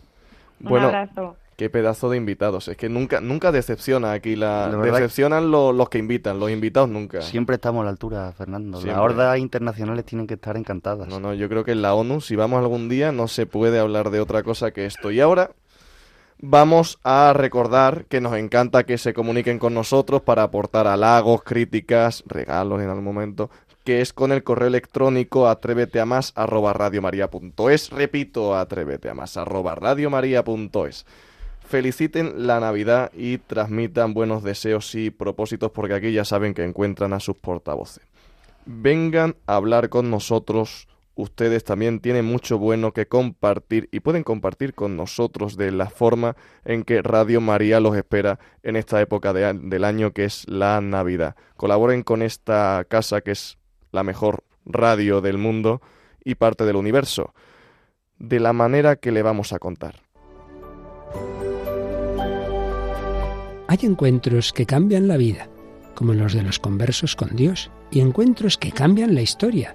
Bueno, un abrazo. Qué pedazo de invitados. Es que nunca nunca decepciona aquí. La, decepcionan los que invitan, los invitados nunca. Siempre estamos a la altura, Fernando. Las hordas internacionales tienen que estar encantadas. No, no, yo creo que en la ONU, si vamos algún día, no se puede hablar de otra cosa que esto. Y ahora vamos a recordar que nos encanta que se comuniquen con nosotros para aportar halagos, críticas, regalos en algún momento, que es con el correo electrónico atrévete a más arroba Repito, atrévete a más arroba feliciten la Navidad y transmitan buenos deseos y propósitos porque aquí ya saben que encuentran a sus portavoces. Vengan a hablar con nosotros. Ustedes también tienen mucho bueno que compartir y pueden compartir con nosotros de la forma en que Radio María los espera en esta época del año que es la Navidad. Colaboren con esta casa que es la mejor radio del mundo y parte del universo, de la manera que le vamos a contar. Hay encuentros que cambian la vida, como los de los conversos con Dios, y encuentros que cambian la historia,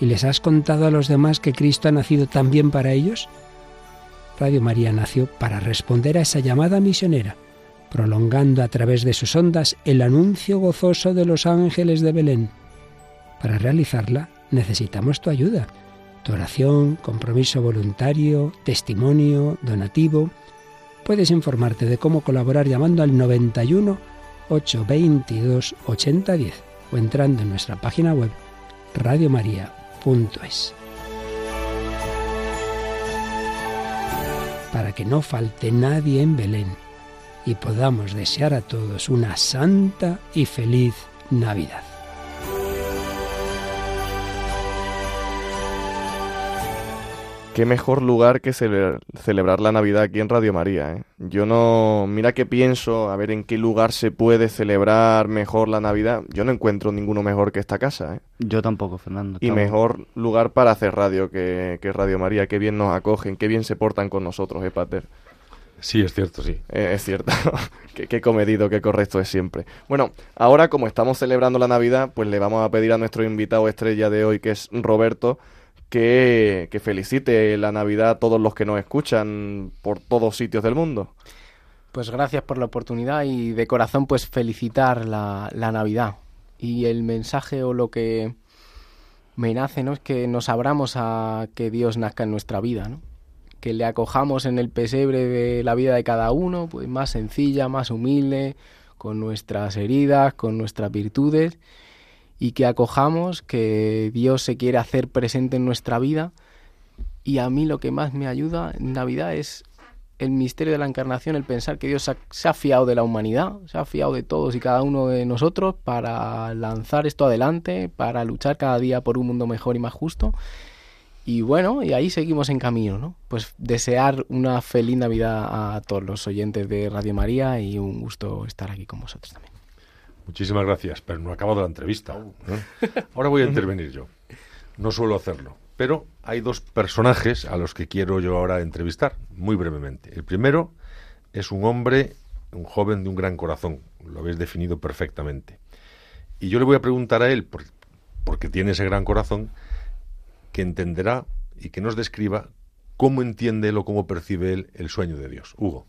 ¿Y les has contado a los demás que Cristo ha nacido también para ellos? Radio María nació para responder a esa llamada misionera, prolongando a través de sus ondas el anuncio gozoso de los ángeles de Belén. Para realizarla necesitamos tu ayuda, tu oración, compromiso voluntario, testimonio, donativo Puedes informarte de cómo colaborar llamando al 91 822 8010 o entrando en nuestra página web radiomaria.es. Para que no falte nadie en Belén y podamos desear a todos una santa y feliz Navidad. Qué mejor lugar que celebrar la Navidad aquí en Radio María. ¿eh? Yo no, mira que pienso, a ver en qué lugar se puede celebrar mejor la Navidad. Yo no encuentro ninguno mejor que esta casa. ¿eh? Yo tampoco, Fernando. Y mejor lugar para hacer radio que, Radio María. Qué bien nos acogen, qué bien se portan con nosotros, ¿eh, Pater? Sí, es cierto, sí. Eh, es cierto. qué, qué, comedido, qué correcto es siempre. Bueno, ahora como estamos celebrando la Navidad, pues le vamos a pedir a nuestro invitado estrella de hoy, que es Roberto, que, felicite la Navidad a todos los que nos escuchan por todos sitios del mundo. Pues gracias por la oportunidad y de corazón pues felicitar la, la Navidad. Y el mensaje o lo que me nace ¿no? es que nos abramos a que Dios nazca en nuestra vida, ¿no? que le acojamos en el pesebre de la vida de cada uno, pues más sencilla, más humilde, con nuestras heridas, con nuestras virtudes y que acojamos que Dios se quiere hacer presente en nuestra vida. Y a mí lo que más me ayuda en Navidad es el misterio de la encarnación, el pensar que Dios se ha fiado de la humanidad, se ha fiado de todos y cada uno de nosotros para lanzar esto adelante, para luchar cada día por un mundo mejor y más justo. Y bueno, y ahí seguimos en camino, ¿no? Pues desear una feliz Navidad a todos los oyentes de Radio María y un gusto estar aquí con vosotros también. Muchísimas gracias, pero no ha acabado la entrevista. Ahora voy a intervenir yo. No suelo hacerlo, pero hay dos personajes a los que quiero yo ahora entrevistar, muy brevemente. El primero es un hombre, un joven de un gran corazón, lo habéis definido perfectamente. Y yo le voy a preguntar a él, porque tiene ese gran corazón, que entenderá y que nos describa cómo entiende él o cómo percibe él el sueño de Dios. Hugo.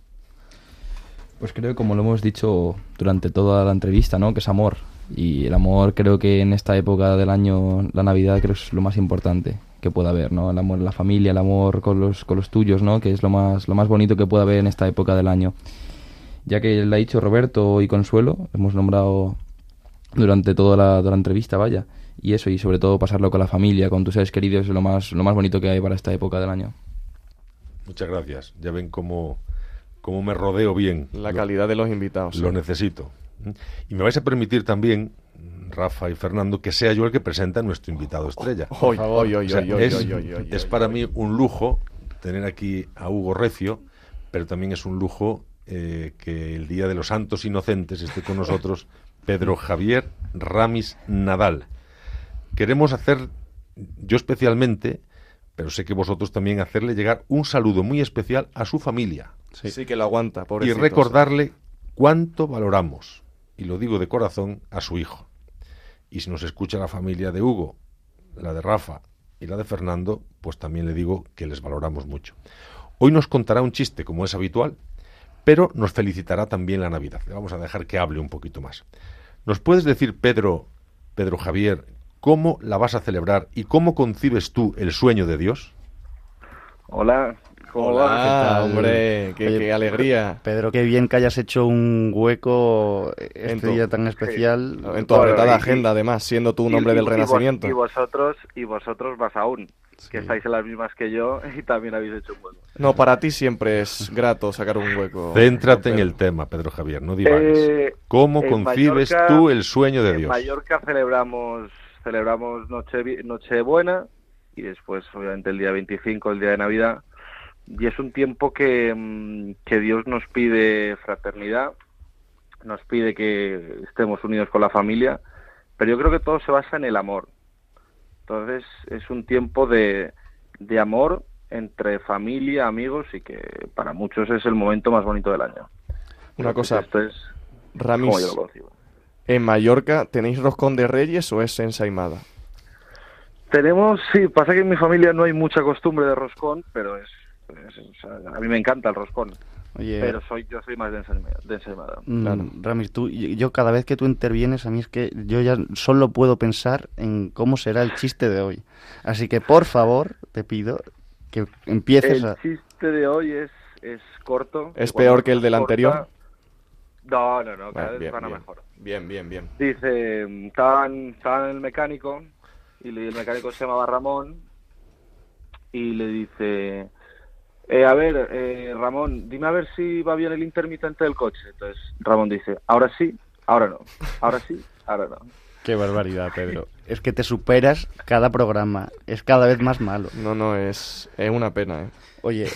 Pues creo que como lo hemos dicho durante toda la entrevista, ¿no? Que es amor. Y el amor creo que en esta época del año, la Navidad, creo que es lo más importante que pueda haber, ¿no? El amor la familia, el amor con los, con los tuyos, ¿no? Que es lo más, lo más bonito que pueda haber en esta época del año. Ya que le ha dicho Roberto y Consuelo, hemos nombrado durante toda la, toda la entrevista, vaya. Y eso, y sobre todo pasarlo con la familia, con tus seres queridos, es lo más, lo más bonito que hay para esta época del año. Muchas gracias. Ya ven cómo cómo me rodeo bien. La calidad de los invitados. Lo necesito. Y me vais a permitir también, Rafa y Fernando, que sea yo el que presenta a nuestro invitado estrella. es para mí un lujo tener aquí a Hugo Recio, pero también es un lujo eh, que el Día de los Santos Inocentes esté con nosotros Pedro Javier Ramis Nadal. Queremos hacer, yo especialmente, pero sé que vosotros también, hacerle llegar un saludo muy especial a su familia. Sí, que lo aguanta, Y recordarle cuánto valoramos, y lo digo de corazón, a su hijo. Y si nos escucha la familia de Hugo, la de Rafa y la de Fernando, pues también le digo que les valoramos mucho. Hoy nos contará un chiste, como es habitual, pero nos felicitará también la Navidad. Le vamos a dejar que hable un poquito más. ¿Nos puedes decir, Pedro, Pedro Javier, cómo la vas a celebrar y cómo concibes tú el sueño de Dios? Hola, Hola, hombre, qué, alegría. Pedro, qué bien que hayas hecho un hueco este día tan especial. En tu apretada agenda, además, siendo tú un hombre del Renacimiento. Y vosotros, y vosotros más aún, que estáis en las mismas que yo y también habéis hecho un hueco. No, para ti siempre es grato sacar un hueco. Céntrate en el tema, Pedro Javier, no divagues. Eh, ¿Cómo concibes tú el sueño de Dios? En Mallorca celebramos, celebramos Noche, Nochebuena y después, obviamente, el día 25, el día de Navidad y es un tiempo que, mm, que Dios nos pide fraternidad, nos pide que estemos unidos con la familia, pero yo creo que todo se basa en el amor. Entonces es un tiempo de, de amor entre familia, amigos y que para muchos es el momento más bonito del año. Una cosa, esto es Ramis, ¿en Mallorca tenéis roscón de reyes o es ensaimada? Tenemos, sí, pasa que en mi familia no hay mucha costumbre de roscón, pero es a mí me encanta el roscón. pero soy yo soy más de ensaimada. Mm, Ramis, tú, yo cada vez que tú intervienes, a mí es que yo ya solo puedo pensar en cómo será el chiste de hoy. Así que, por favor, te pido que empieces el chiste de hoy es, es corto. ¿Es peor que el del anterior? No, no, no, cada vez van a mejor. Bien, bien, bien. Dice, estaban, estaban en el mecánico y el mecánico se llamaba Ramón y le dice eh, a ver, eh, Ramón, dime a ver si va bien el intermitente del coche. Entonces Ramón dice, ahora sí, ahora no. Ahora sí, ahora no. Qué barbaridad, Pedro. Es que te superas cada programa. Es cada vez más malo. No, no, es, es una pena, ¿eh? Oye,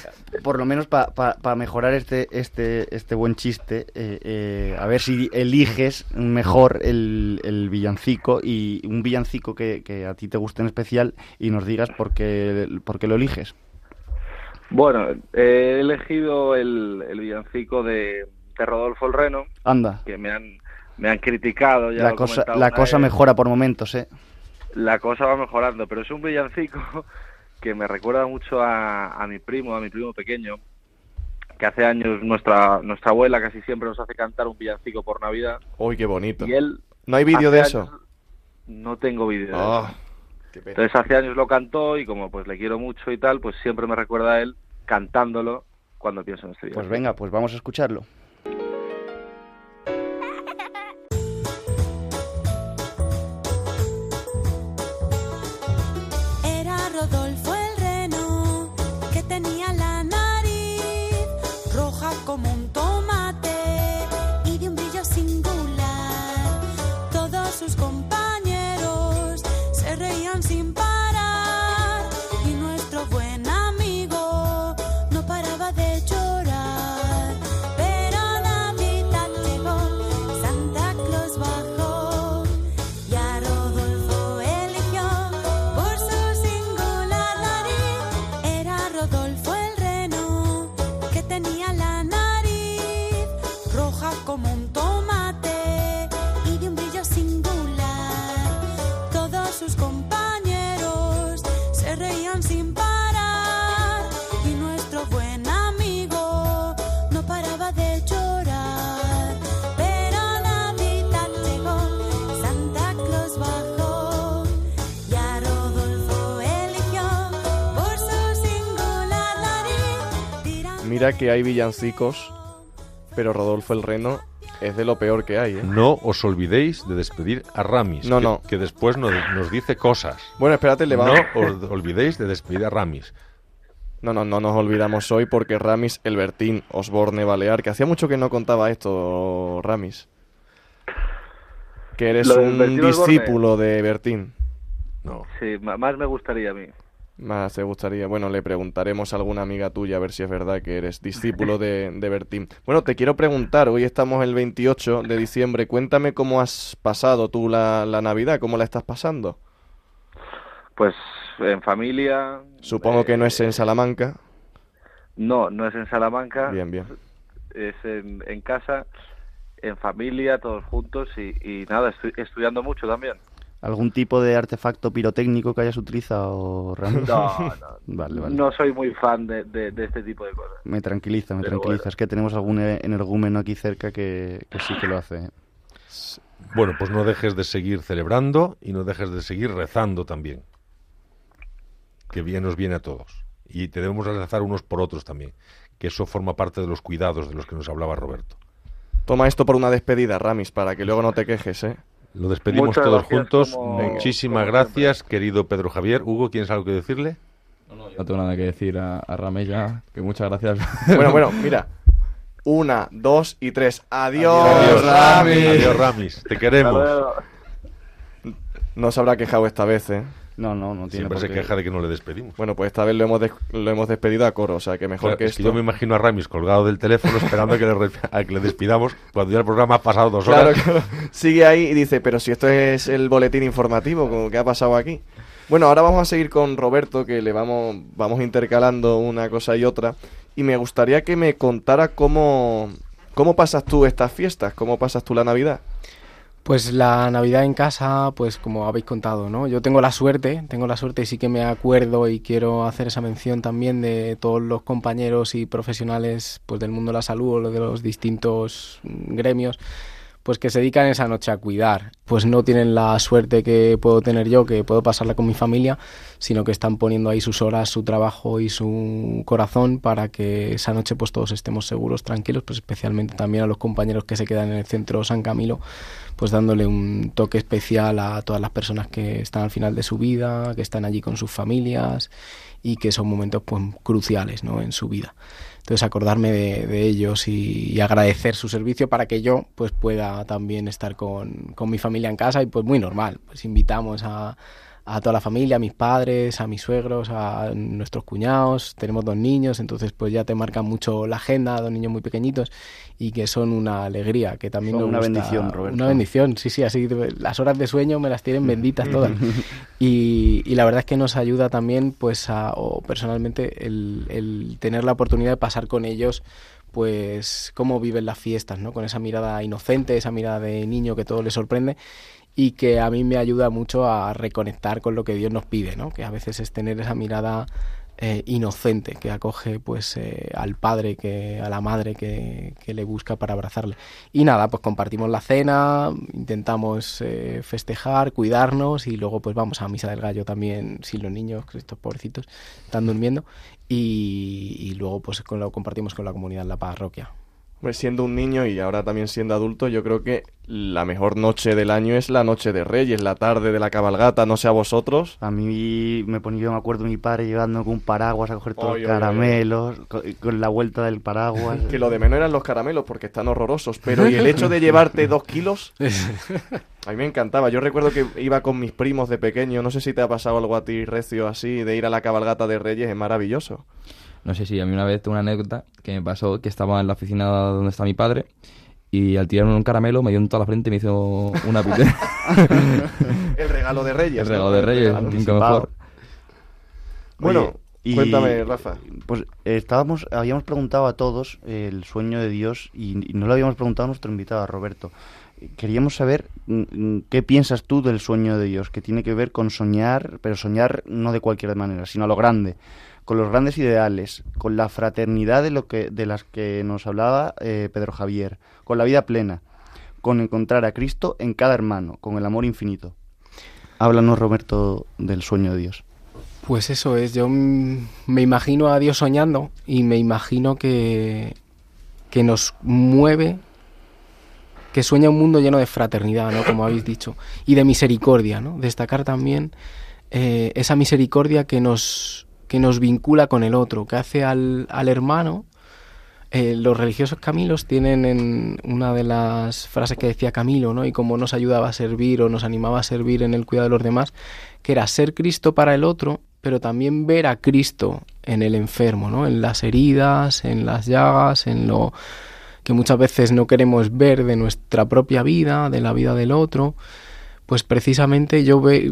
por lo menos para mejorar este, este, este buen chiste, eh, a ver si eliges mejor el, el villancico y un villancico que, que, a ti te guste en especial y nos digas por qué, por qué lo eliges. Bueno, he elegido el, villancico de, Rodolfo el Reno. Anda. Que me han, me han criticado. Ya la cosa, la cosa mejora por momentos, ¿eh? La cosa va mejorando, pero es un villancico que me recuerda mucho a, a mi primo, a mi primo pequeño, que hace años nuestra nuestra abuela casi siempre nos hace cantar un villancico por Navidad. Uy, qué bonito. Y él ¿No hay vídeo de eso? No tengo vídeo. Ah. Entonces hace años lo cantó y como pues le quiero mucho y tal, pues siempre me recuerda a él cantándolo cuando pienso en este día. Pues venga, pues vamos a escucharlo. Que hay villancicos, pero Rodolfo el Reno es de lo peor que hay. ¿eh? No os olvidéis de despedir a Ramis, no, que, no. que después nos, dice cosas. Bueno, espérate, le No os olvidéis de despedir a Ramis. No, no, no nos olvidamos hoy porque Ramis Elbertín Osborne Balear, que hacía mucho que no contaba esto, Ramis. Que eres un discípulo de Bertín. No. Sí, más me gustaría a mí. Más te gustaría. Bueno, le preguntaremos a alguna amiga tuya a ver si es verdad que eres discípulo de, de Bertín. Bueno, te quiero preguntar, hoy estamos el 28 de diciembre, cuéntame cómo has pasado tú la, la Navidad, cómo la estás pasando. Pues en familia. Supongo que no es en eh, Salamanca. No, no es en Salamanca. Bien, bien. Es en, en casa, en familia, todos juntos y, nada, estoy estudiando mucho también. ¿Algún tipo de artefacto pirotécnico que hayas utilizado, Ramón? No, no, no soy muy fan de, de, este tipo de cosas. Me tranquiliza, me tranquiliza. Es que tenemos algún e-, energúmeno aquí cerca que, que sí que lo hace. Bueno, pues no dejes de seguir celebrando y no dejes de seguir rezando también. Que bien nos viene a todos. Y te debemos rezar unos por otros también. Que eso forma parte de los cuidados de los que nos hablaba Roberto. Toma esto por una despedida, Ramis, para que luego no te quejes, ¿eh? Lo despedimos todos juntos. Muchísimas gracias, querido Pedro Javier. Hugo, ¿tienes algo que decirle? No, no, tengo nada que decir a, a ya, que muchas gracias. Bueno, bueno, mira. Una, dos y tres. Adiós, Adiós Ramis. Adiós, Ramis. Te queremos. No se habrá quejado esta vez, ¿eh? No, no, no tiene Siempre se queja de que no le despedimos. Bueno, pues esta vez lo hemos, lo hemos despedido a coro, o sea que mejor que esto. yo me imagino a Ramis colgado del teléfono esperando a que, le, a que le despidamos cuando ya el programa ha pasado dos horas. Claro, sigue ahí y dice, pero si esto es el boletín informativo, ¿qué ha pasado aquí? Bueno, ahora vamos a seguir con Roberto, que le vamos, vamos intercalando una cosa y otra. Y me gustaría que me contara cómo, cómo pasas tú estas fiestas, cómo pasas tú la Navidad. Pues la Navidad en casa, pues como habéis contado, ¿no? Yo tengo la suerte, tengo la suerte y sí que me acuerdo y quiero hacer esa mención también de todos los compañeros y profesionales pues del mundo de la salud o de los distintos gremios pues que se dedican esa noche a cuidar. Pues no tienen la suerte que puedo tener yo, que puedo pasarla con mi familia, sino que están poniendo ahí sus horas, su trabajo y su corazón para que esa noche pues todos estemos seguros, tranquilos, pues especialmente también a los compañeros que se quedan en el centro San Camilo, pues dándole un toque especial a todas las personas que están al final de su vida, que están allí con sus familias y que son momentos pues cruciales ¿no? en su vida. Entonces acordarme de, ellos y, agradecer su servicio para que yo pues pueda también estar con, con mi familia en casa y pues muy normal, pues invitamos a, a toda la familia, a mis padres, a mis suegros, a nuestros cuñados, tenemos dos niños, entonces pues ya te marcan mucho la agenda, dos niños muy pequeñitos y que son una alegría, que también una bendición, Roberto. Una bendición, sí, sí, así las horas de sueño me las tienen benditas todas. y, y, la verdad es que nos ayuda también, pues, a, o personalmente, el, el tener la oportunidad de pasar con ellos pues cómo viven las fiestas, ¿no? Con esa mirada inocente, esa mirada de niño que todo le sorprende y que a mí me ayuda mucho a reconectar con lo que Dios nos pide, ¿no? Que a veces es tener esa mirada eh, inocente que acoge pues eh, al padre que a la madre que, que, le busca para abrazarle. Y nada pues compartimos la cena intentamos eh, festejar cuidarnos y luego pues vamos a misa del gallo también sin los niños estos pobrecitos están durmiendo. Y, y luego pues con lo compartimos con la comunidad en la parroquia pues siendo un niño y ahora también siendo adulto, yo creo que la mejor noche del año es la noche de Reyes, la tarde de la cabalgata, no sé a vosotros. A mí me ponía, yo me acuerdo mi padre llegando con un paraguas a coger todos los caramelos, con, la vuelta del paraguas. que lo de menos eran los caramelos porque están horrorosos, pero y el hecho de llevarte dos kilos, a mí me encantaba. Yo recuerdo que iba con mis primos de pequeño, no sé si te ha pasado algo a ti, Recio, así, de ir a la cabalgata de Reyes, es maravilloso. No sé si a mí una vez tengo una anécdota que me pasó que estaba en la oficina donde está mi padre y al tirarme un caramelo me dio en toda la frente y me hizo una putera. el regalo de Reyes. El regalo de Reyes, nunca mejor. Bueno, y, cuéntame, Rafa. Pues estábamos, habíamos preguntado a todos el sueño de Dios y, no lo habíamos preguntado a nuestro invitado, a Roberto. Queríamos saber mm, mm, qué piensas tú del sueño de Dios, que tiene que ver con soñar, pero soñar no de cualquier manera, sino a lo grande con los grandes ideales, con la fraternidad de, lo que, de las que nos hablaba eh, Pedro Javier, con la vida plena, con encontrar a Cristo en cada hermano, con el amor infinito. Háblanos, Roberto, del sueño de Dios. Pues eso es, yo me imagino a Dios soñando y me imagino que, que nos mueve, que sueña un mundo lleno de fraternidad, ¿no? Como habéis dicho, y de misericordia, ¿no? Destacar también eh, esa misericordia que nos, que nos vincula con el otro, que hace al, al hermano Eh, los religiosos Camilos tienen en una de las frases que decía Camilo, ¿no? Y cómo nos ayudaba a servir o nos animaba a servir en el cuidado de los demás, que era ser Cristo para el otro, pero también ver a Cristo en el enfermo, ¿no? En las heridas, en las llagas, en lo que muchas veces no queremos ver de nuestra propia vida, de la vida del otro. Pues precisamente yo ve,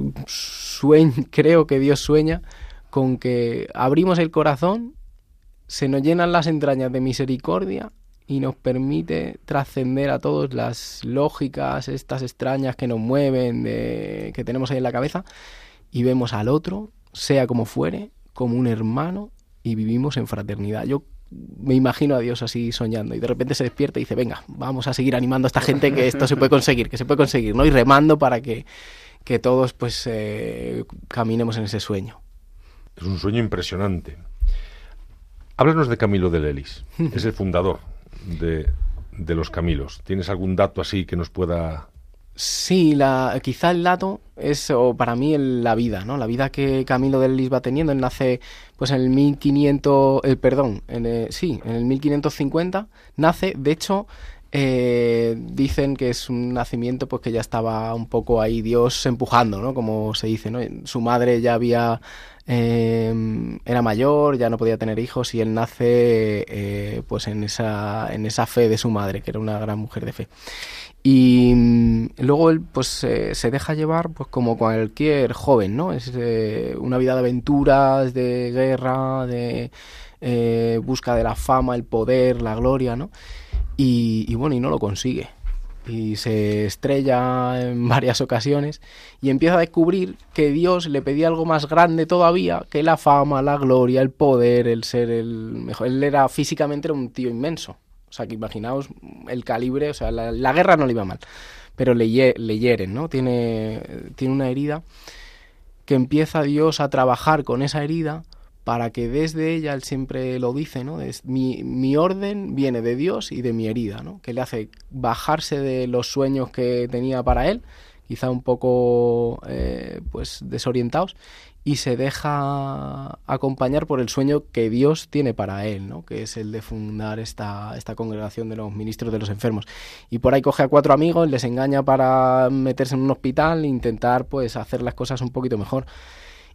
creo que Dios sueña con que abrimos el corazón se nos llenan las entrañas de misericordia y nos permite trascender a todas las lógicas, estas extrañas que nos mueven, de, que tenemos ahí en la cabeza, y vemos al otro, sea como fuere, como un hermano, y vivimos en fraternidad. Yo me imagino a Dios así soñando y de repente se despierta y dice, venga, vamos a seguir animando a esta gente que esto se puede conseguir, que se puede conseguir, ¿no? Y remando para que, que todos pues eh, caminemos en ese sueño. Es un sueño impresionante. Háblanos de Camilo de Lelis. es el fundador de, los Camilos. ¿Tienes algún dato así que nos pueda Sí, la, quizá el dato es o para mí la vida, ¿no? La vida que Camilo de Lelis va teniendo. Él nace pues en el 1500, eh, perdón, en sí, en el 1550 nace. De hecho, eh, dicen que es un nacimiento pues que ya estaba un poco ahí Dios empujando, ¿no? Como se dice, ¿no? Su madre ya había eh, era mayor, ya no podía tener hijos y él nace eh, pues en esa, en esa fe de su madre, que era una gran mujer de fe. Y mm, luego él pues se deja llevar pues como cualquier joven, ¿no? Es una vida de aventuras, de guerra, de busca de la fama, el poder, la gloria, ¿no? y, bueno, y no lo consigue. Y se estrella en varias ocasiones y empieza a descubrir que Dios le pedía algo más grande todavía que la fama, la gloria, el poder, el ser el mejor. Él era físicamente era un tío inmenso. O sea, que imaginaos el calibre, o sea, la, guerra no le iba mal, pero le, le hieren, ¿no? Tiene, tiene una herida que empieza Dios a trabajar con esa herida para que desde ella, él siempre lo dice, ¿no? Mi, orden viene de Dios y de mi herida, ¿no? Que le hace bajarse de los sueños que tenía para él, quizá un poco eh, pues desorientados, y se deja acompañar por el sueño que Dios tiene para él, ¿no? que es el de fundar esta, esta congregación de los ministros de los enfermos. Y por ahí coge a cuatro amigos, les engaña para meterse en un hospital e intentar pues hacer las cosas un poquito mejor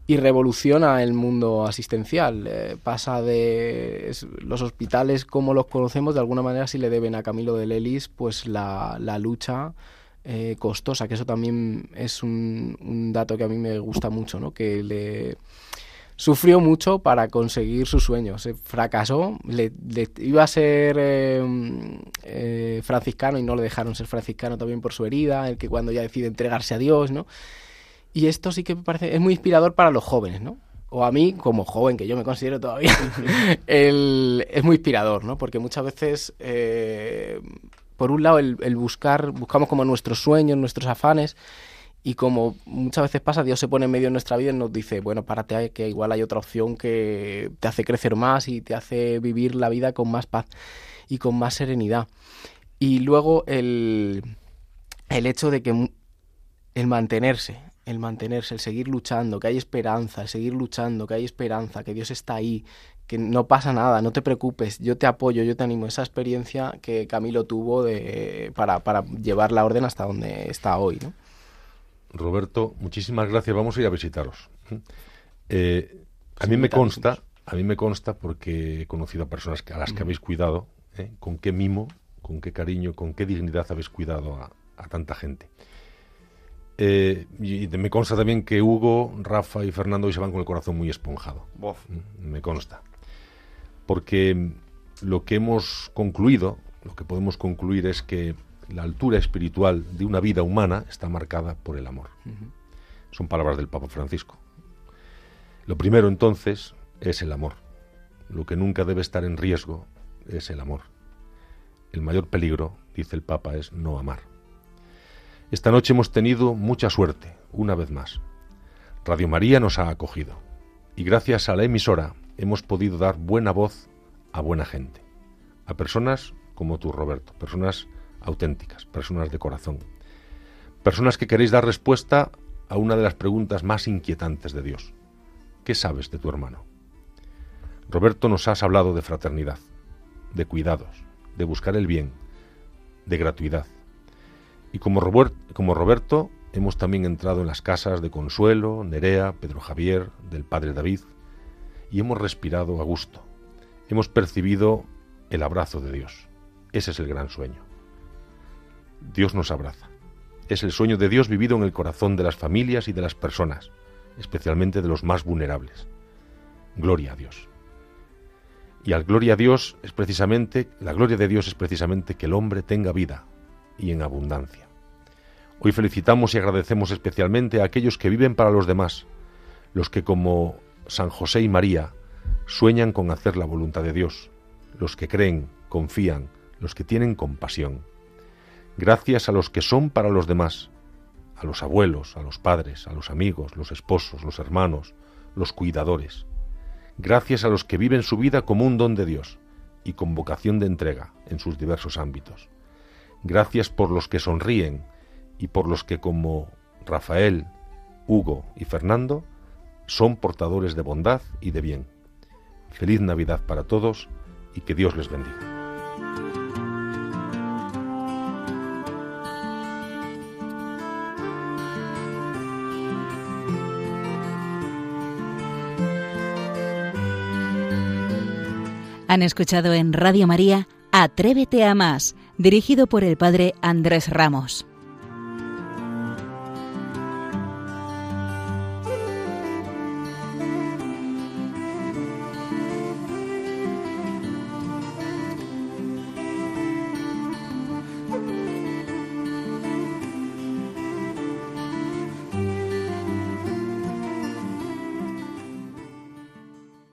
y revoluciona el mundo asistencial. Eh, pasa de los hospitales como los conocemos, de alguna manera si le deben a Camilo de Lelis pues la, la lucha eh, costosa, que eso también es un, dato que a mí me gusta mucho, ¿no? que le sufrió mucho para conseguir sus sueños. Se fracasó, le, iba a ser eh, franciscano y no le dejaron ser franciscano también por su herida, el que cuando ya decide entregarse a Dios, ¿no? Y esto sí que me parece, es muy inspirador para los jóvenes, ¿no? O a mí, como joven, que yo me considero todavía, es muy inspirador, ¿no? Porque muchas veces, eh, por un lado, el, buscar, buscamos como nuestros sueños, nuestros afanes, y como muchas veces pasa, Dios se pone en medio de nuestra vida y nos dice, bueno, párate, que igual hay otra opción que te hace crecer más y te hace vivir la vida con más paz y con más serenidad. Y luego el, el hecho de que el mantenerse, el mantenerse, el seguir luchando, que hay esperanza, el seguir luchando, que hay esperanza, que Dios está ahí, que no pasa nada, no te preocupes, yo te apoyo, yo te animo. Esa experiencia que Camilo tuvo de, para, para llevar la orden hasta donde está hoy. ¿no? Roberto, muchísimas gracias. Vamos a ir a visitaros. Eh, a mí me consta, a mí me consta porque he conocido a personas a las que habéis cuidado, ¿eh? con qué mimo, con qué cariño, con qué dignidad habéis cuidado a tanta gente. Eh, y me consta también que Hugo, Rafa y Fernando hoy se van con el corazón muy esponjado. Mm, me consta. Porque lo que hemos concluido, lo que podemos concluir es que la altura espiritual de una vida humana está marcada por el amor. Son palabras del Papa Francisco. Lo primero entonces es el amor. Lo que nunca debe estar en riesgo es el amor. El mayor peligro, dice el Papa, es no amar. Esta noche hemos tenido mucha suerte, una vez más. Radio María nos ha acogido y gracias a la emisora hemos podido dar buena voz a buena gente, a personas como tú, Roberto, personas auténticas, personas de corazón, personas que queréis dar respuesta a una de las preguntas más inquietantes de Dios. ¿Qué sabes de tu hermano? Roberto, nos has hablado de fraternidad, de cuidados, de buscar el bien, de gratuidad. Y como, Roberto, hemos también entrado en las casas de Consuelo, Nerea, Pedro Javier, del Padre David, y hemos respirado a gusto. Hemos percibido el abrazo de Dios. Ese es el gran sueño. Dios nos abraza. Es el sueño de Dios vivido en el corazón de las familias y de las personas, especialmente de los más vulnerables. Gloria a Dios. Y al gloria a Dios es precisamente, la gloria de Dios es precisamente que el hombre tenga vida y en abundancia. Hoy felicitamos y agradecemos especialmente a aquellos que viven para los demás, los que como San José y María sueñan con hacer la voluntad de Dios, los que creen, confían, los que tienen compasión. Gracias a los que son para los demás, a los abuelos, a los padres, a los amigos, los esposos, los hermanos, los cuidadores. Gracias a los que viven su vida como un don de Dios y con vocación de entrega en sus diversos ámbitos. Gracias por los que sonríen y por los que como Rafael, Hugo y Fernando son portadores de bondad y de bien. Feliz Navidad para todos y que Dios les bendiga. Han escuchado en Radio María Atrévete a más, dirigido por el padre Andrés Ramos.